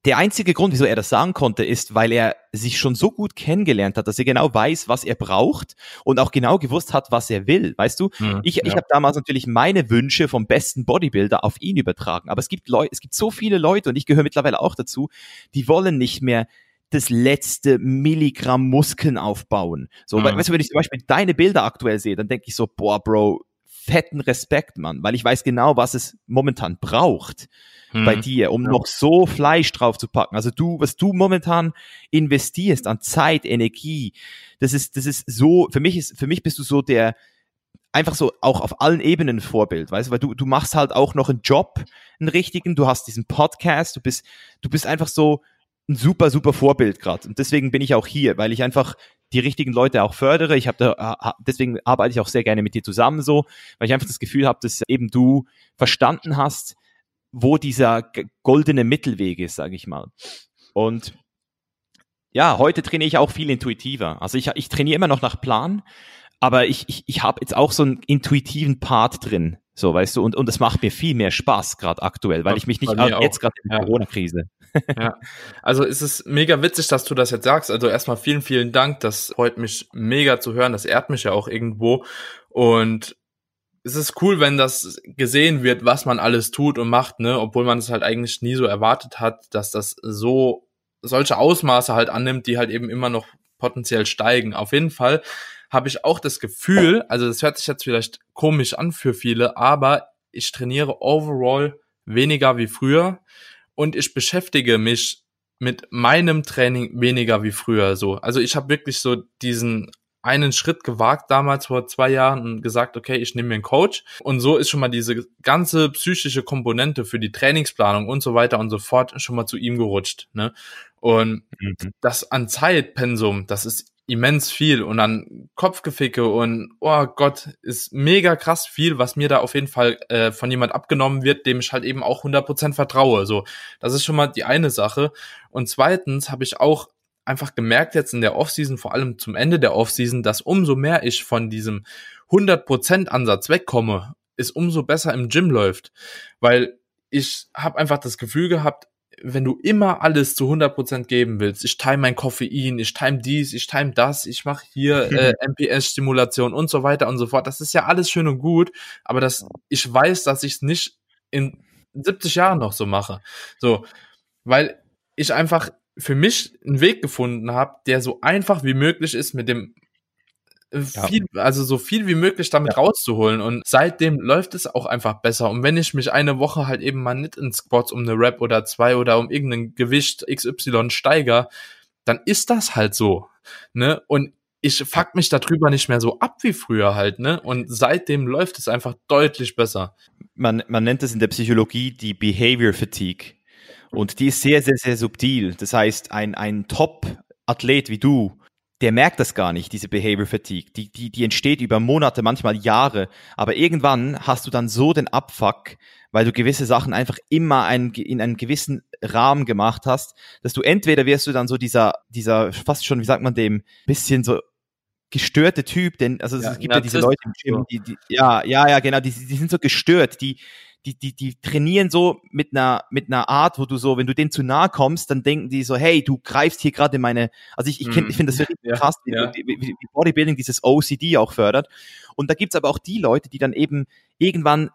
der einzige Grund, wieso er das sagen konnte, ist, weil er sich schon so gut kennengelernt hat, dass er genau weiß, was er braucht und auch genau gewusst hat, was er will. Weißt du, hm, ich, ja. ich habe damals natürlich meine Wünsche vom besten Bodybuilder auf ihn übertragen. Aber es gibt Leute, es gibt so viele Leute und ich gehöre mittlerweile auch dazu, die wollen nicht mehr das letzte Milligramm Muskeln aufbauen. So, mhm. weißt du, wenn ich zum Beispiel deine Bilder aktuell sehe, dann denke ich so, boah, Bro, fetten Respekt, Mann, weil ich weiß genau, was es momentan braucht mhm. bei dir, um ja. noch so Fleisch drauf zu packen. Also du, was du momentan investierst an Zeit, Energie, das ist, das ist so, für mich ist, für mich bist du so der, einfach so auch auf allen Ebenen Vorbild, weißt du, weil du, du machst halt auch noch einen Job, einen richtigen, du hast diesen Podcast, du bist, du bist einfach so ein super, super Vorbild gerade. Und deswegen bin ich auch hier, weil ich einfach die richtigen Leute auch fördere. Ich habe da, deswegen arbeite ich auch sehr gerne mit dir zusammen so, weil ich einfach das Gefühl habe, dass eben du verstanden hast, wo dieser goldene Mittelweg ist, sage ich mal. Und ja, heute trainiere ich auch viel intuitiver. Also ich, ich trainiere immer noch nach Plan, aber ich, ich, ich habe jetzt auch so einen intuitiven Part drin. So, weißt du, und, und das macht mir viel mehr Spaß, gerade aktuell, weil ich mich nicht jetzt gerade in der ja. Corona-Krise. ja. Also es ist mega witzig, dass du das jetzt sagst. Also erstmal vielen, vielen Dank. Das freut mich mega zu hören. Das ehrt mich ja auch irgendwo. Und es ist cool, wenn das gesehen wird, was man alles tut und macht, ne, obwohl man es halt eigentlich nie so erwartet hat, dass das so solche Ausmaße halt annimmt, die halt eben immer noch potenziell steigen. Auf jeden Fall habe ich auch das Gefühl, also das hört sich jetzt vielleicht komisch an für viele, aber ich trainiere overall weniger wie früher und ich beschäftige mich mit meinem Training weniger wie früher so. Also ich habe wirklich so diesen einen Schritt gewagt damals vor zwei Jahren und gesagt, okay, ich nehme mir einen Coach. Und so ist schon mal diese ganze psychische Komponente für die Trainingsplanung und so weiter und so fort schon mal zu ihm gerutscht. Ne? Und mhm. das an Zeitpensum, das ist immens viel und dann Kopfgeficke und oh Gott, ist mega krass viel, was mir da auf jeden Fall äh, von jemand abgenommen wird, dem ich halt eben auch 100% vertraue. So, das ist schon mal die eine Sache. Und zweitens habe ich auch einfach gemerkt jetzt in der Offseason, vor allem zum Ende der Offseason, dass umso mehr ich von diesem 100% Ansatz wegkomme, ist umso besser im Gym läuft, weil ich habe einfach das Gefühl gehabt, wenn du immer alles zu 100% geben willst, ich time mein Koffein, ich time dies, ich time das, ich mache hier <laughs> äh, MPS-Stimulation und so weiter und so fort, das ist ja alles schön und gut, aber das, ich weiß, dass ich es nicht in 70 Jahren noch so mache. So, weil ich einfach für mich einen Weg gefunden habe, der so einfach wie möglich ist mit dem viel, ja. also so viel wie möglich damit ja. rauszuholen. Und seitdem läuft es auch einfach besser. Und wenn ich mich eine Woche halt eben mal nicht in Squats um eine Rap oder zwei oder um irgendein Gewicht XY steiger, dann ist das halt so. Ne? Und ich fuck mich darüber nicht mehr so ab wie früher halt, ne? Und seitdem läuft es einfach deutlich besser. Man, man nennt es in der Psychologie die Behavior Fatigue. Und die ist sehr, sehr, sehr subtil. Das heißt, ein, ein Top-Athlet wie du, der merkt das gar nicht, diese Behavior Fatigue. Die, die, die entsteht über Monate, manchmal Jahre. Aber irgendwann hast du dann so den Abfuck, weil du gewisse Sachen einfach immer ein, in einem gewissen Rahmen gemacht hast, dass du entweder wirst du dann so dieser, dieser fast schon, wie sagt man dem, bisschen so gestörte Typ, denn also ja, es gibt ja diese Leute im Gym, die, die, ja, ja, ja, genau, die, die sind so gestört, die, die, die, die trainieren so mit einer, mit einer Art, wo du so, wenn du denen zu nahe kommst, dann denken die so, hey, du greifst hier gerade meine, also ich, ich, kenn, ich finde das wirklich ja, krass, wie, ja. wie, wie, Bodybuilding dieses OCD auch fördert. Und da gibt's aber auch die Leute, die dann eben irgendwann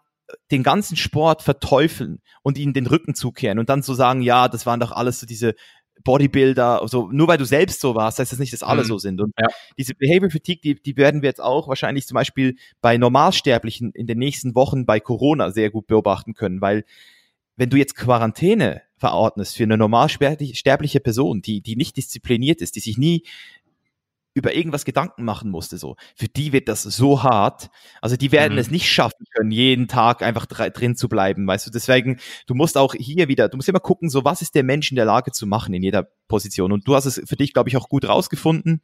den ganzen Sport verteufeln und ihnen den Rücken zukehren und dann so sagen, ja, das waren doch alles so diese Bodybuilder, also nur weil du selbst so warst, heißt das nicht, dass alle mhm. so sind. Und ja. diese Behavior Fatigue, die, die werden wir jetzt auch wahrscheinlich zum Beispiel bei Normalsterblichen in den nächsten Wochen bei Corona sehr gut beobachten können, weil wenn du jetzt Quarantäne verordnest für eine normalsterbliche Person, die, die nicht diszipliniert ist, die sich nie über irgendwas Gedanken machen musste, so. Für die wird das so hart. Also die werden mhm. es nicht schaffen können, jeden Tag einfach drin zu bleiben, weißt du. Deswegen, du musst auch hier wieder, du musst immer gucken, so was ist der Mensch in der Lage zu machen in jeder Position. Und du hast es für dich, glaube ich, auch gut rausgefunden.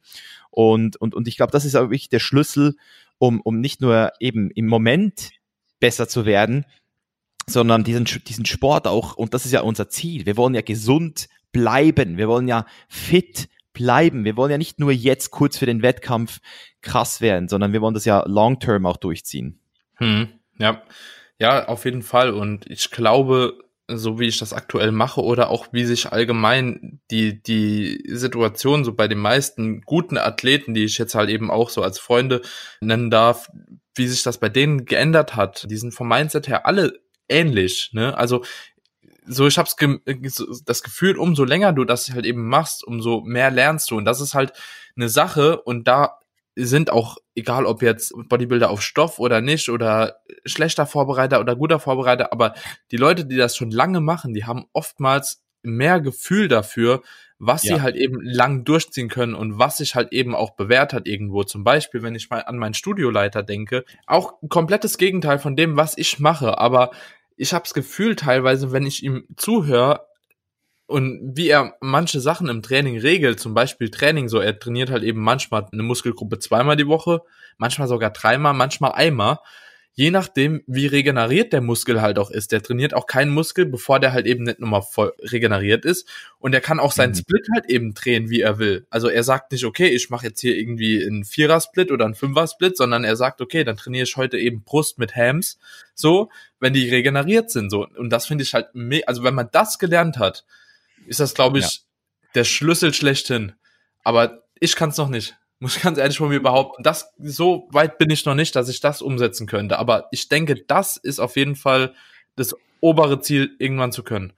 Und, und, und ich glaube, das ist auch wirklich der Schlüssel, um, um nicht nur eben im Moment besser zu werden, sondern diesen, diesen Sport auch, und das ist ja unser Ziel. Wir wollen ja gesund bleiben. Wir wollen ja fit bleiben. Wir wollen ja nicht nur jetzt kurz für den Wettkampf krass werden, sondern wir wollen das ja long term auch durchziehen. Hm, ja, ja, auf jeden Fall. Und ich glaube, so wie ich das aktuell mache oder auch wie sich allgemein die, die Situation so bei den meisten guten Athleten, die ich jetzt halt eben auch so als Freunde nennen darf, wie sich das bei denen geändert hat. Die sind vom Mindset her alle ähnlich. Ne? Also so ich hab's ge das Gefühl, umso länger du das halt eben machst, umso mehr lernst du und das ist halt eine Sache und da sind auch, egal ob jetzt Bodybuilder auf Stoff oder nicht oder schlechter Vorbereiter oder guter Vorbereiter, aber die Leute, die das schon lange machen, die haben oftmals mehr Gefühl dafür, was ja. sie halt eben lang durchziehen können und was sich halt eben auch bewährt hat irgendwo. Zum Beispiel, wenn ich mal an meinen Studioleiter denke, auch komplettes Gegenteil von dem, was ich mache, aber ich habe das Gefühl teilweise, wenn ich ihm zuhöre, und wie er manche Sachen im Training regelt, zum Beispiel Training, so er trainiert halt eben manchmal eine Muskelgruppe zweimal die Woche, manchmal sogar dreimal, manchmal einmal, je nachdem, wie regeneriert der Muskel halt auch ist. Der trainiert auch keinen Muskel, bevor der halt eben nicht nochmal voll regeneriert ist. Und er kann auch seinen mhm. Split halt eben drehen, wie er will. Also er sagt nicht, okay, ich mache jetzt hier irgendwie einen Vierer-Split oder einen Fünfer-Split, sondern er sagt, okay, dann trainiere ich heute eben Brust mit Hams, so, wenn die regeneriert sind, so. Und das finde ich halt, also wenn man das gelernt hat, ist das, glaube ich, ja. der Schlüssel schlechthin. Aber ich kann es noch nicht. Muss ich ganz ehrlich von mir behaupten. Das, so weit bin ich noch nicht, dass ich das umsetzen könnte. Aber ich denke, das ist auf jeden Fall das obere Ziel, irgendwann zu können.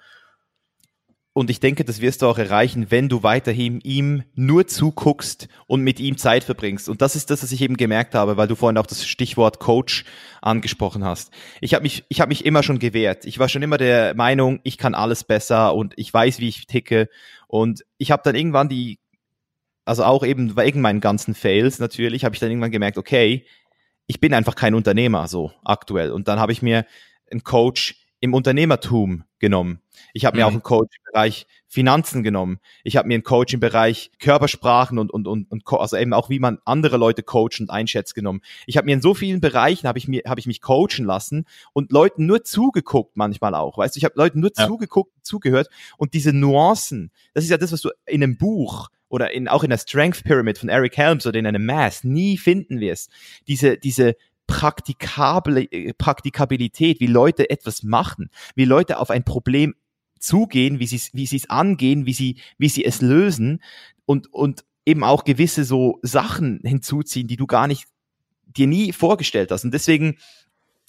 Und ich denke, das wirst du auch erreichen, wenn du weiterhin ihm nur zuguckst und mit ihm Zeit verbringst. Und das ist das, was ich eben gemerkt habe, weil du vorhin auch das Stichwort Coach angesprochen hast. Ich habe mich, ich habe mich immer schon gewehrt. Ich war schon immer der Meinung, ich kann alles besser und ich weiß, wie ich ticke. Und ich habe dann irgendwann die, also auch eben wegen meinen ganzen Fails natürlich, habe ich dann irgendwann gemerkt, okay, ich bin einfach kein Unternehmer so aktuell. Und dann habe ich mir einen Coach im Unternehmertum genommen. Ich habe mir mhm. auch einen Coach im Bereich Finanzen genommen. Ich habe mir einen Coach im Bereich Körpersprachen und und und, und also eben auch wie man andere Leute coacht und einschätzt genommen. Ich habe mir in so vielen Bereichen habe ich mir habe ich mich coachen lassen und Leuten nur zugeguckt manchmal auch. Weißt du, ich habe Leuten nur ja. zugeguckt, zugehört und diese Nuancen, das ist ja das, was du in einem Buch oder in, auch in der Strength Pyramid von Eric Helms oder in einem Mass nie finden wirst. Diese, diese Praktikable, äh, Praktikabilität, wie Leute etwas machen, wie Leute auf ein Problem zugehen, wie sie wie es angehen, wie sie wie sie es lösen und und eben auch gewisse so Sachen hinzuziehen, die du gar nicht dir nie vorgestellt hast und deswegen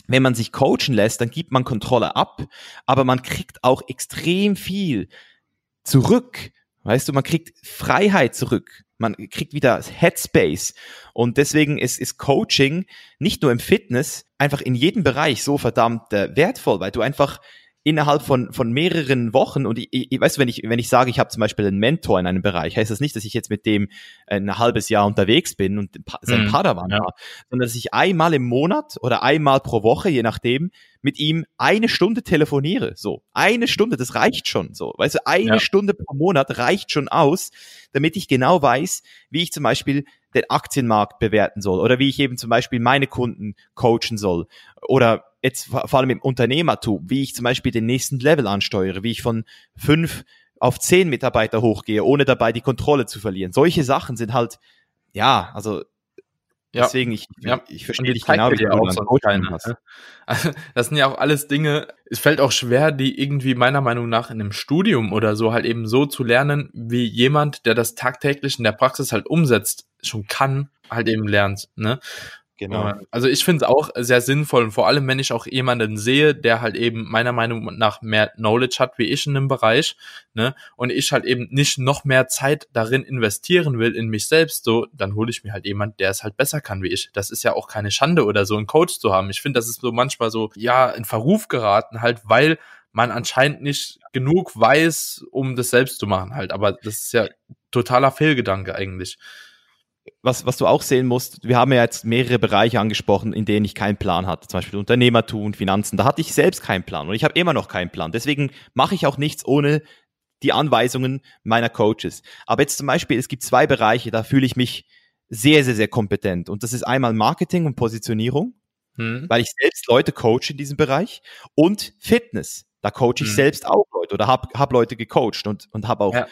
wenn man sich coachen lässt, dann gibt man Kontrolle ab, aber man kriegt auch extrem viel zurück. Weißt du, man kriegt Freiheit zurück. Man kriegt wieder Headspace. Und deswegen ist, ist Coaching nicht nur im Fitness, einfach in jedem Bereich so verdammt äh, wertvoll, weil du einfach innerhalb von, von mehreren Wochen und ich, ich weißt du, wenn ich, wenn ich sage, ich habe zum Beispiel einen Mentor in einem Bereich, heißt das nicht, dass ich jetzt mit dem ein halbes Jahr unterwegs bin und sein mhm, Padawan ja. war, sondern dass ich einmal im Monat oder einmal pro Woche, je nachdem, mit ihm eine Stunde telefoniere. So, eine Stunde, das reicht schon. So, weißt du, eine ja. Stunde pro Monat reicht schon aus, damit ich genau weiß, wie ich zum Beispiel den Aktienmarkt bewerten soll oder wie ich eben zum Beispiel meine Kunden coachen soll oder jetzt vor allem im Unternehmertum, wie ich zum Beispiel den nächsten Level ansteuere, wie ich von fünf auf zehn Mitarbeiter hochgehe, ohne dabei die Kontrolle zu verlieren. Solche Sachen sind halt, ja, also ja. Deswegen, ich, ja. ich verstehe dich genau, wie du auch so keinen hast. <laughs> Also, das sind ja auch alles Dinge, es fällt auch schwer, die irgendwie meiner Meinung nach in einem Studium oder so halt eben so zu lernen, wie jemand, der das tagtäglich in der Praxis halt umsetzt, schon kann, halt eben lernt. Ne? Genau. Also ich finde es auch sehr sinnvoll und vor allem, wenn ich auch jemanden sehe, der halt eben meiner Meinung nach mehr Knowledge hat wie ich in dem Bereich, ne, und ich halt eben nicht noch mehr Zeit darin investieren will in mich selbst, so, dann hole ich mir halt jemand, der es halt besser kann wie ich. Das ist ja auch keine Schande oder so, einen Coach zu haben. Ich finde, das ist so manchmal so, ja, in Verruf geraten halt, weil man anscheinend nicht genug weiß, um das selbst zu machen halt. Aber das ist ja totaler Fehlgedanke eigentlich was, was du auch sehen musst, wir haben ja jetzt mehrere Bereiche angesprochen, in denen ich keinen Plan hatte. Zum Beispiel Unternehmertum, Finanzen. Da hatte ich selbst keinen Plan und ich habe immer noch keinen Plan. Deswegen mache ich auch nichts ohne die Anweisungen meiner Coaches. Aber jetzt zum Beispiel, es gibt zwei Bereiche, da fühle ich mich sehr, sehr, sehr kompetent. Und das ist einmal Marketing und Positionierung, hm. weil ich selbst Leute coache in diesem Bereich und Fitness. Da coache ich hm. selbst auch Leute oder habe hab Leute gecoacht und, und habe auch ja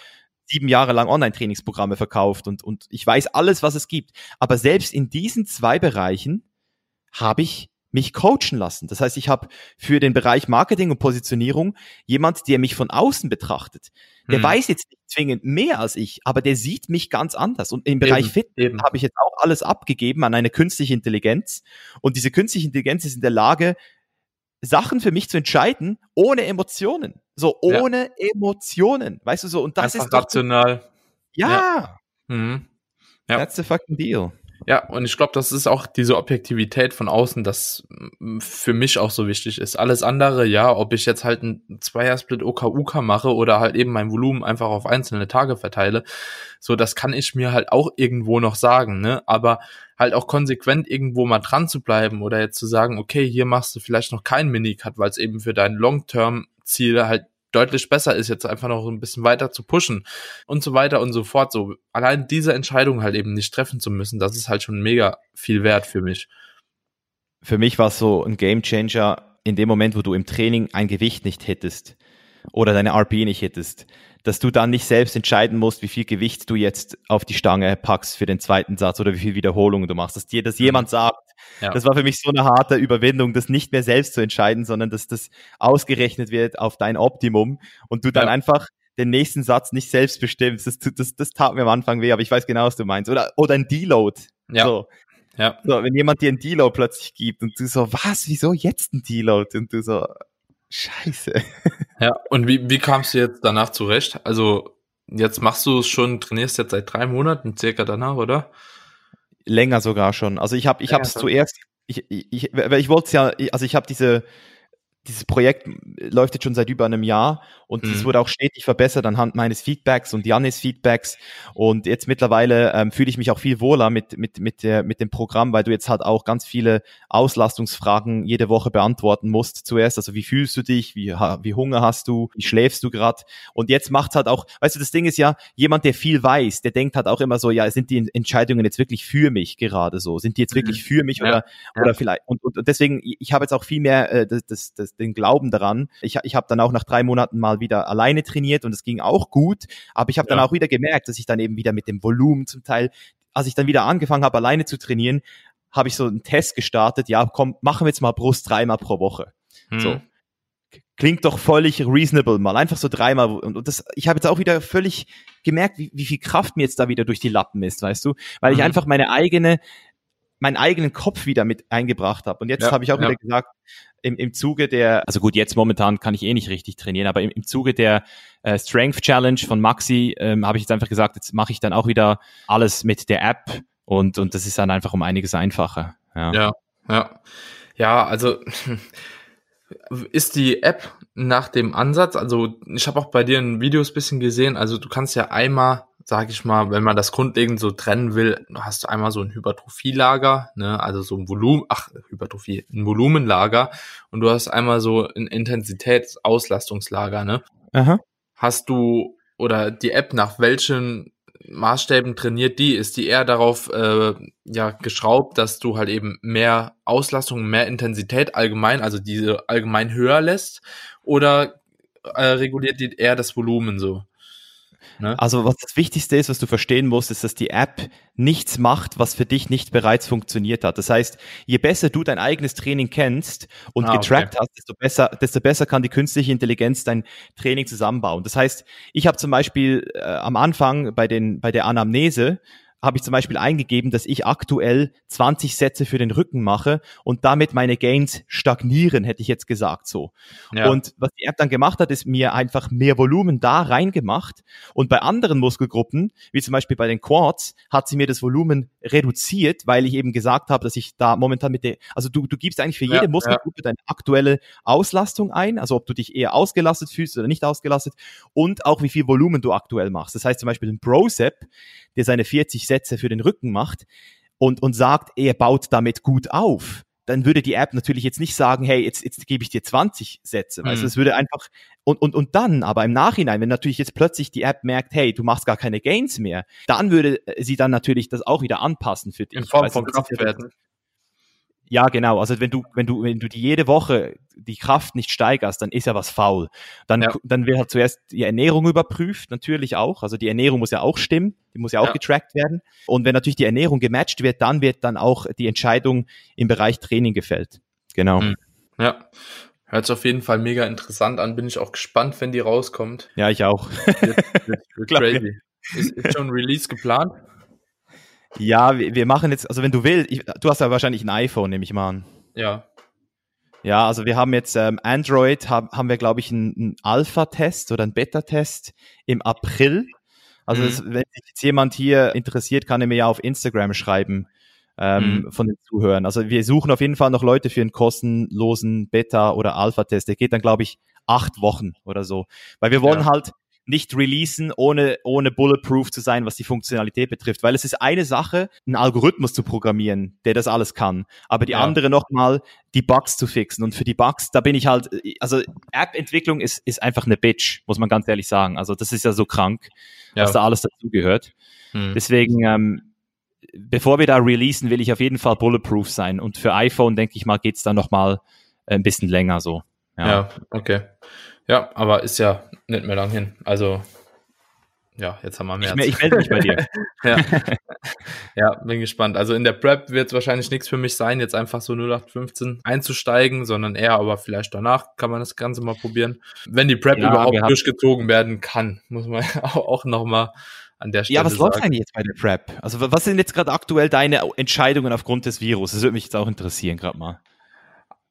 sieben Jahre lang Online-Trainingsprogramme verkauft und, und ich weiß alles, was es gibt. Aber selbst in diesen zwei Bereichen habe ich mich coachen lassen. Das heißt, ich habe für den Bereich Marketing und Positionierung jemand, der mich von außen betrachtet. Der hm. weiß jetzt nicht zwingend mehr als ich, aber der sieht mich ganz anders. Und im Bereich Fitness habe ich jetzt auch alles abgegeben an eine künstliche Intelligenz. Und diese künstliche Intelligenz ist in der Lage, Sachen für mich zu entscheiden, ohne Emotionen. So ohne ja. Emotionen. Weißt du so? Und das Einfach ist rational. Ja. ja. Mhm. ja. That's the fucking deal. Ja, und ich glaube, das ist auch diese Objektivität von außen, das für mich auch so wichtig ist. Alles andere, ja, ob ich jetzt halt ein Zweiersplit OKUK mache oder halt eben mein Volumen einfach auf einzelne Tage verteile, so das kann ich mir halt auch irgendwo noch sagen, ne? Aber halt auch konsequent irgendwo mal dran zu bleiben oder jetzt zu sagen, okay, hier machst du vielleicht noch keinen Minicut, weil es eben für dein Long-Term-Ziel halt deutlich besser ist, jetzt einfach noch ein bisschen weiter zu pushen und so weiter und so fort. So allein diese Entscheidung halt eben nicht treffen zu müssen, das ist halt schon mega viel wert für mich. Für mich war es so ein Game Changer in dem Moment, wo du im Training ein Gewicht nicht hättest oder deine RP nicht hättest, dass du dann nicht selbst entscheiden musst, wie viel Gewicht du jetzt auf die Stange packst für den zweiten Satz oder wie viel Wiederholungen du machst, dass dir das jemand mhm. sagt. Ja. Das war für mich so eine harte Überwindung, das nicht mehr selbst zu entscheiden, sondern dass das ausgerechnet wird auf dein Optimum und du dann ja. einfach den nächsten Satz nicht selbst bestimmst. Das, das, das tat mir am Anfang weh, aber ich weiß genau, was du meinst. Oder, oder ein Deload. Ja. So. Ja. So, wenn jemand dir ein Deload plötzlich gibt und du so, was, wieso jetzt ein Deload? Und du so, scheiße. <laughs> Ja, und wie, wie kamst du jetzt danach zurecht? Also, jetzt machst du es schon, trainierst jetzt seit drei Monaten circa danach, oder? Länger sogar schon. Also ich habe ich habe es zuerst ich ich ich, ich wollte es ja also ich habe diese dieses Projekt läuft jetzt schon seit über einem Jahr und es mhm. wurde auch stetig verbessert anhand meines Feedbacks und Janis Feedbacks. Und jetzt mittlerweile ähm, fühle ich mich auch viel wohler mit, mit, mit, der, mit dem Programm, weil du jetzt halt auch ganz viele Auslastungsfragen jede Woche beantworten musst zuerst. Also wie fühlst du dich, wie, wie Hunger hast du, wie schläfst du gerade? Und jetzt macht's halt auch, weißt du, das Ding ist ja, jemand, der viel weiß, der denkt halt auch immer so, ja, sind die Entscheidungen jetzt wirklich für mich gerade so? Sind die jetzt wirklich mhm. für mich ja. oder, ja. oder vielleicht? Und, und, und deswegen, ich habe jetzt auch viel mehr äh, das, das, das, den Glauben daran. Ich, ich habe dann auch nach drei Monaten mal wieder alleine trainiert und es ging auch gut, aber ich habe ja. dann auch wieder gemerkt, dass ich dann eben wieder mit dem Volumen zum Teil, als ich dann wieder angefangen habe, alleine zu trainieren, habe ich so einen Test gestartet, ja, komm, machen wir jetzt mal Brust dreimal pro Woche. Hm. So. Klingt doch völlig reasonable mal, einfach so dreimal. Und das, ich habe jetzt auch wieder völlig gemerkt, wie, wie viel Kraft mir jetzt da wieder durch die Lappen ist, weißt du? Weil mhm. ich einfach meine eigene, meinen eigenen Kopf wieder mit eingebracht habe. Und jetzt ja, habe ich auch ja. wieder gesagt, im, im Zuge der, also gut, jetzt momentan kann ich eh nicht richtig trainieren, aber im, im Zuge der äh, Strength Challenge von Maxi ähm, habe ich jetzt einfach gesagt, jetzt mache ich dann auch wieder alles mit der App und, und das ist dann einfach um einiges einfacher. Ja, ja. Ja, ja also ist die App nach dem Ansatz, also ich habe auch bei dir in Videos bisschen gesehen, also du kannst ja einmal sag ich mal, wenn man das grundlegend so trennen will, hast du einmal so ein Hypertrophielager, ne, also so ein Volumen, ach, Hypertrophie, ein Volumenlager und du hast einmal so ein Intensitätsauslastungslager, ne? Aha. Hast du oder die App nach welchen Maßstäben trainiert die? Ist die eher darauf äh, ja geschraubt, dass du halt eben mehr Auslastung, mehr Intensität allgemein, also diese allgemein höher lässt, oder äh, reguliert die eher das Volumen so? Ne? Also was das Wichtigste ist, was du verstehen musst, ist, dass die App nichts macht, was für dich nicht bereits funktioniert hat. Das heißt, je besser du dein eigenes Training kennst und ah, getrackt okay. hast, desto besser, desto besser kann die künstliche Intelligenz dein Training zusammenbauen. Das heißt, ich habe zum Beispiel äh, am Anfang bei, den, bei der Anamnese habe ich zum Beispiel eingegeben, dass ich aktuell 20 Sätze für den Rücken mache und damit meine Gains stagnieren, hätte ich jetzt gesagt so. Ja. Und was die App dann gemacht hat, ist mir einfach mehr Volumen da reingemacht und bei anderen Muskelgruppen, wie zum Beispiel bei den Quads, hat sie mir das Volumen reduziert, weil ich eben gesagt habe, dass ich da momentan mit der, also du, du gibst eigentlich für jede ja, Muskelgruppe ja. deine aktuelle Auslastung ein, also ob du dich eher ausgelastet fühlst oder nicht ausgelastet und auch wie viel Volumen du aktuell machst. Das heißt zum Beispiel ein Procep, der seine 40 Sätze für den Rücken macht und, und sagt, er baut damit gut auf, dann würde die App natürlich jetzt nicht sagen, hey, jetzt, jetzt gebe ich dir 20 Sätze. Mhm. Also es würde einfach, und, und, und dann, aber im Nachhinein, wenn natürlich jetzt plötzlich die App merkt, hey, du machst gar keine Gains mehr, dann würde sie dann natürlich das auch wieder anpassen für dich. In Form von Kraftwerten. Ja, genau. Also wenn du, wenn du, wenn du die jede Woche die Kraft nicht steigerst, dann ist ja was faul. Dann, ja. dann wird halt zuerst die Ernährung überprüft, natürlich auch. Also die Ernährung muss ja auch stimmen, die muss ja auch ja. getrackt werden. Und wenn natürlich die Ernährung gematcht wird, dann wird dann auch die Entscheidung im Bereich Training gefällt. Genau. Hm. Ja. Hört sich auf jeden Fall mega interessant an. Bin ich auch gespannt, wenn die rauskommt. Ja, ich auch. Wird, wird, <laughs> wird crazy. Ist, ist schon ein Release geplant? Ja, wir, wir machen jetzt, also wenn du willst, ich, du hast ja wahrscheinlich ein iPhone, nehme ich mal an. Ja. Ja, also wir haben jetzt ähm, Android, hab, haben wir, glaube ich, einen, einen Alpha-Test oder einen Beta-Test im April. Also mhm. das, wenn sich jetzt jemand hier interessiert, kann er mir ja auf Instagram schreiben ähm, mhm. von den Zuhörern. Also wir suchen auf jeden Fall noch Leute für einen kostenlosen Beta- oder Alpha-Test. Der geht dann, glaube ich, acht Wochen oder so. Weil wir wollen ja. halt nicht releasen, ohne, ohne bulletproof zu sein, was die Funktionalität betrifft. Weil es ist eine Sache, einen Algorithmus zu programmieren, der das alles kann. Aber die ja. andere nochmal, die Bugs zu fixen. Und für die Bugs, da bin ich halt, also App-Entwicklung ist, ist einfach eine Bitch, muss man ganz ehrlich sagen. Also das ist ja so krank, ja. was da alles dazugehört. Hm. Deswegen, ähm, bevor wir da releasen, will ich auf jeden Fall bulletproof sein. Und für iPhone, denke ich mal, geht's dann nochmal ein bisschen länger so. Ja. ja, okay. Ja, aber ist ja nicht mehr lang hin. Also, ja, jetzt haben wir mehr. Ich, ich melde mich bei dir. <laughs> ja. ja, bin gespannt. Also in der Prep wird es wahrscheinlich nichts für mich sein, jetzt einfach so 0815 einzusteigen, sondern eher aber vielleicht danach kann man das Ganze mal probieren. Wenn die Prep ja, überhaupt durchgezogen werden kann, muss man <laughs> auch nochmal an der Stelle. Ja, was sagen. läuft eigentlich jetzt bei der Prep? Also was sind jetzt gerade aktuell deine Entscheidungen aufgrund des Virus? Das würde mich jetzt auch interessieren, gerade mal.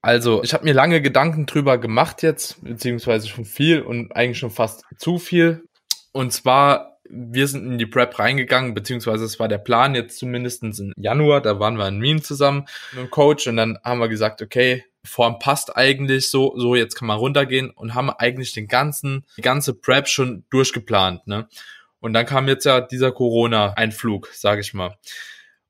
Also, ich habe mir lange Gedanken drüber gemacht jetzt, beziehungsweise schon viel und eigentlich schon fast zu viel. Und zwar, wir sind in die Prep reingegangen, beziehungsweise es war der Plan jetzt zumindest im Januar, da waren wir in Wien zusammen mit dem Coach und dann haben wir gesagt, okay, Form passt eigentlich so, so jetzt kann man runtergehen und haben eigentlich den ganzen, die ganze Prep schon durchgeplant, ne? Und dann kam jetzt ja dieser Corona-Einflug, sage ich mal.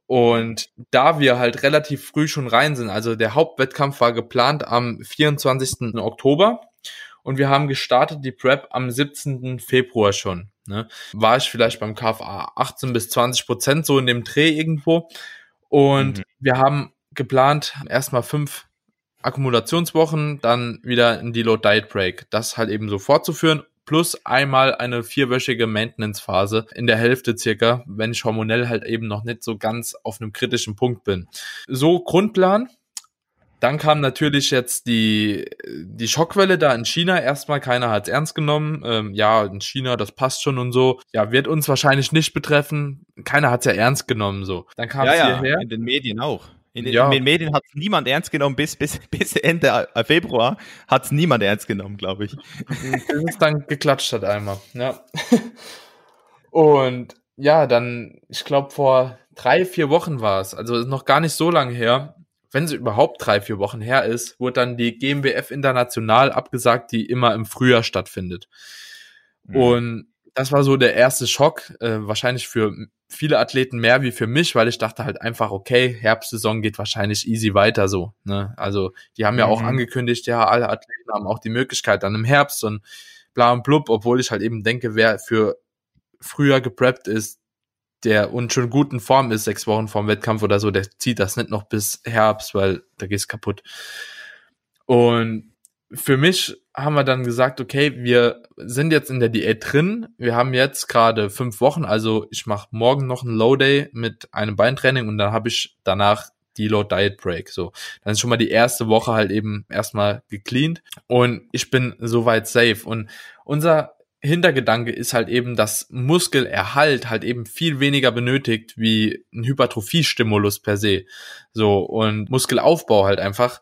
Und da wir halt relativ früh schon rein sind, also der Hauptwettkampf war geplant am 24. Oktober und wir haben gestartet die Prep am 17. Februar schon. Ne? War ich vielleicht beim KFA 18 bis 20 Prozent so in dem Dreh irgendwo. Und mhm. wir haben geplant erstmal fünf Akkumulationswochen, dann wieder in die Low Diet Break. Das halt eben so fortzuführen plus einmal eine vierwöchige Maintenance-Phase in der Hälfte circa, wenn ich hormonell halt eben noch nicht so ganz auf einem kritischen Punkt bin. So Grundplan. Dann kam natürlich jetzt die, die Schockwelle da in China. Erstmal keiner hat es ernst genommen. Ähm, ja, in China, das passt schon und so. Ja, wird uns wahrscheinlich nicht betreffen. Keiner hat es ja ernst genommen so. Dann kam es ja, hierher. In den Medien auch. In, ja. in den Medien hat es niemand ernst genommen, bis, bis, <laughs> bis Ende Februar hat es niemand ernst genommen, glaube ich. Bis es dann <laughs> geklatscht hat einmal, ja. Und ja, dann, ich glaube, vor drei, vier Wochen war es, also ist noch gar nicht so lange her, wenn es überhaupt drei, vier Wochen her ist, wurde dann die GmbF International abgesagt, die immer im Frühjahr stattfindet. Mhm. Und das war so der erste Schock, äh, wahrscheinlich für viele Athleten mehr wie für mich, weil ich dachte halt einfach, okay, Herbstsaison geht wahrscheinlich easy weiter so. Ne? Also die haben ja mhm. auch angekündigt, ja, alle Athleten haben auch die Möglichkeit dann im Herbst und bla und blub, obwohl ich halt eben denke, wer für früher gepreppt ist, der und schon gut in Form ist, sechs Wochen vorm Wettkampf oder so, der zieht das nicht noch bis Herbst, weil da geht's kaputt. Und für mich haben wir dann gesagt, okay, wir sind jetzt in der Diät drin. Wir haben jetzt gerade fünf Wochen, also ich mache morgen noch einen Low Day mit einem Beintraining und dann habe ich danach die Low Diet Break. So, dann ist schon mal die erste Woche halt eben erstmal gecleaned und ich bin soweit safe. Und unser Hintergedanke ist halt eben, dass Muskelerhalt halt eben viel weniger benötigt wie ein Hypertrophiestimulus per se. So und Muskelaufbau halt einfach.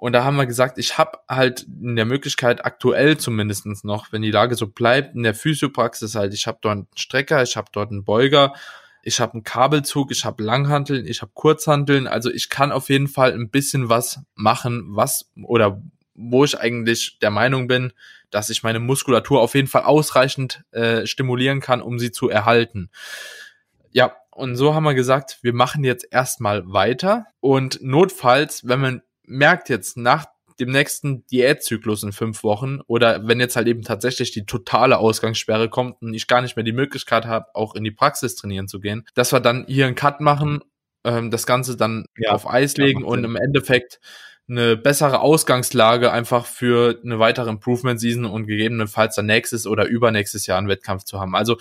Und da haben wir gesagt, ich habe halt in der Möglichkeit aktuell zumindestens noch, wenn die Lage so bleibt, in der Physiopraxis halt, ich habe dort einen Strecker, ich habe dort einen Beuger, ich habe einen Kabelzug, ich habe Langhanteln, ich habe Kurzhanteln. Also ich kann auf jeden Fall ein bisschen was machen, was oder wo ich eigentlich der Meinung bin, dass ich meine Muskulatur auf jeden Fall ausreichend äh, stimulieren kann, um sie zu erhalten. Ja, und so haben wir gesagt, wir machen jetzt erstmal weiter und notfalls, wenn man merkt jetzt nach dem nächsten Diätzyklus in fünf Wochen oder wenn jetzt halt eben tatsächlich die totale Ausgangssperre kommt und ich gar nicht mehr die Möglichkeit habe, auch in die Praxis trainieren zu gehen, dass wir dann hier einen Cut machen, ähm, das Ganze dann ja, auf Eis legen und im Endeffekt eine bessere Ausgangslage einfach für eine weitere Improvement Season und gegebenenfalls dann nächstes oder übernächstes Jahr einen Wettkampf zu haben. Also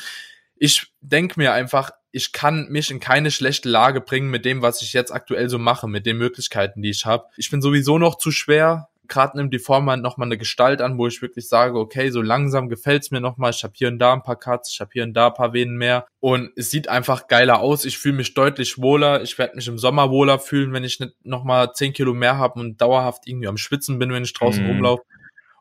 ich denke mir einfach, ich kann mich in keine schlechte Lage bringen mit dem, was ich jetzt aktuell so mache, mit den Möglichkeiten, die ich habe. Ich bin sowieso noch zu schwer, gerade nimmt die Form halt nochmal eine Gestalt an, wo ich wirklich sage, okay, so langsam gefällt's mir nochmal, ich habe hier und da ein paar Cuts, ich habe hier und da ein paar Venen mehr und es sieht einfach geiler aus, ich fühle mich deutlich wohler, ich werde mich im Sommer wohler fühlen, wenn ich nicht nochmal zehn Kilo mehr habe und dauerhaft irgendwie am Schwitzen bin, wenn ich draußen mhm. rumlaufe.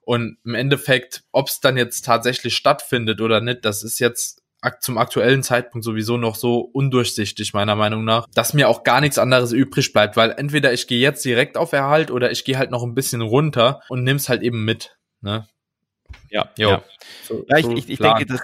Und im Endeffekt, ob es dann jetzt tatsächlich stattfindet oder nicht, das ist jetzt zum aktuellen Zeitpunkt sowieso noch so undurchsichtig, meiner Meinung nach, dass mir auch gar nichts anderes übrig bleibt, weil entweder ich gehe jetzt direkt auf Erhalt oder ich gehe halt noch ein bisschen runter und nimm's halt eben mit. Ne? Ja, jo. ja. So, ja, ich, ich, ich denke, das,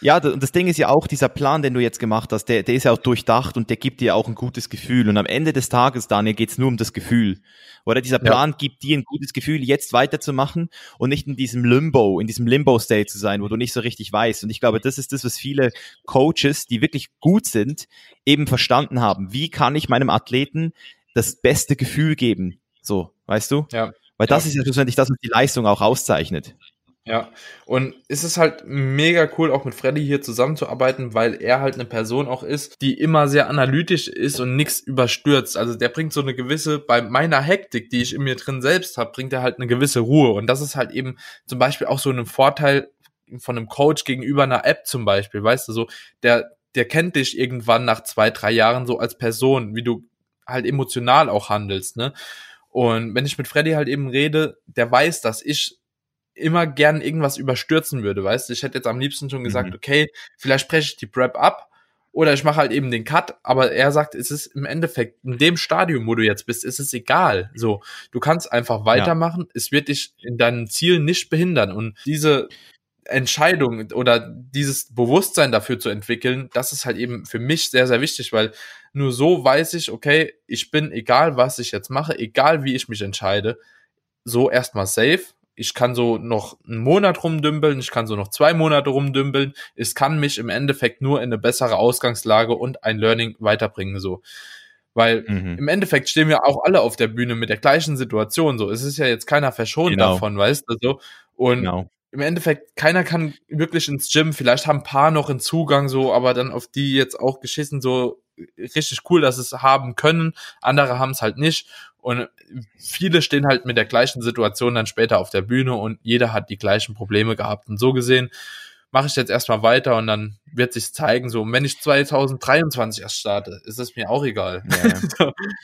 ja, und das Ding ist ja auch, dieser Plan, den du jetzt gemacht hast, der, der ist ja auch durchdacht und der gibt dir auch ein gutes Gefühl. Und am Ende des Tages, Daniel, geht's nur um das Gefühl. Oder dieser Plan ja. gibt dir ein gutes Gefühl, jetzt weiterzumachen und nicht in diesem Limbo, in diesem Limbo-State zu sein, wo du nicht so richtig weißt. Und ich glaube, das ist das, was viele Coaches, die wirklich gut sind, eben verstanden haben. Wie kann ich meinem Athleten das beste Gefühl geben? So, weißt du? Ja. Weil das ja. ist ja schlussendlich das, was die Leistung auch auszeichnet. Ja, und es ist halt mega cool, auch mit Freddy hier zusammenzuarbeiten, weil er halt eine Person auch ist, die immer sehr analytisch ist und nichts überstürzt. Also der bringt so eine gewisse, bei meiner Hektik, die ich in mir drin selbst habe, bringt er halt eine gewisse Ruhe. Und das ist halt eben zum Beispiel auch so ein Vorteil von einem Coach gegenüber einer App zum Beispiel, weißt du, so, der, der kennt dich irgendwann nach zwei, drei Jahren so als Person, wie du halt emotional auch handelst, ne? Und wenn ich mit Freddy halt eben rede, der weiß, dass ich immer gern irgendwas überstürzen würde, weißt du? Ich hätte jetzt am liebsten schon gesagt, mhm. okay, vielleicht spreche ich die Prep ab oder ich mache halt eben den Cut, aber er sagt, es ist im Endeffekt in dem Stadium, wo du jetzt bist, ist es egal. So, du kannst einfach weitermachen, ja. es wird dich in deinen Zielen nicht behindern und diese Entscheidung oder dieses Bewusstsein dafür zu entwickeln, das ist halt eben für mich sehr, sehr wichtig, weil nur so weiß ich, okay, ich bin egal, was ich jetzt mache, egal wie ich mich entscheide, so erstmal safe ich kann so noch einen Monat rumdümpeln, ich kann so noch zwei Monate rumdümpeln. Es kann mich im Endeffekt nur in eine bessere Ausgangslage und ein Learning weiterbringen, so. Weil mhm. im Endeffekt stehen wir auch alle auf der Bühne mit der gleichen Situation, so. Es ist ja jetzt keiner verschont genau. davon, weißt du, so. Und genau. im Endeffekt, keiner kann wirklich ins Gym, vielleicht haben ein paar noch einen Zugang, so, aber dann auf die jetzt auch geschissen, so, richtig cool, dass es haben können. Andere haben es halt nicht. Und viele stehen halt mit der gleichen Situation dann später auf der Bühne und jeder hat die gleichen Probleme gehabt. Und so gesehen mache ich jetzt erstmal weiter und dann wird sich zeigen, so, wenn ich 2023 erst starte, ist es mir auch egal. Ja,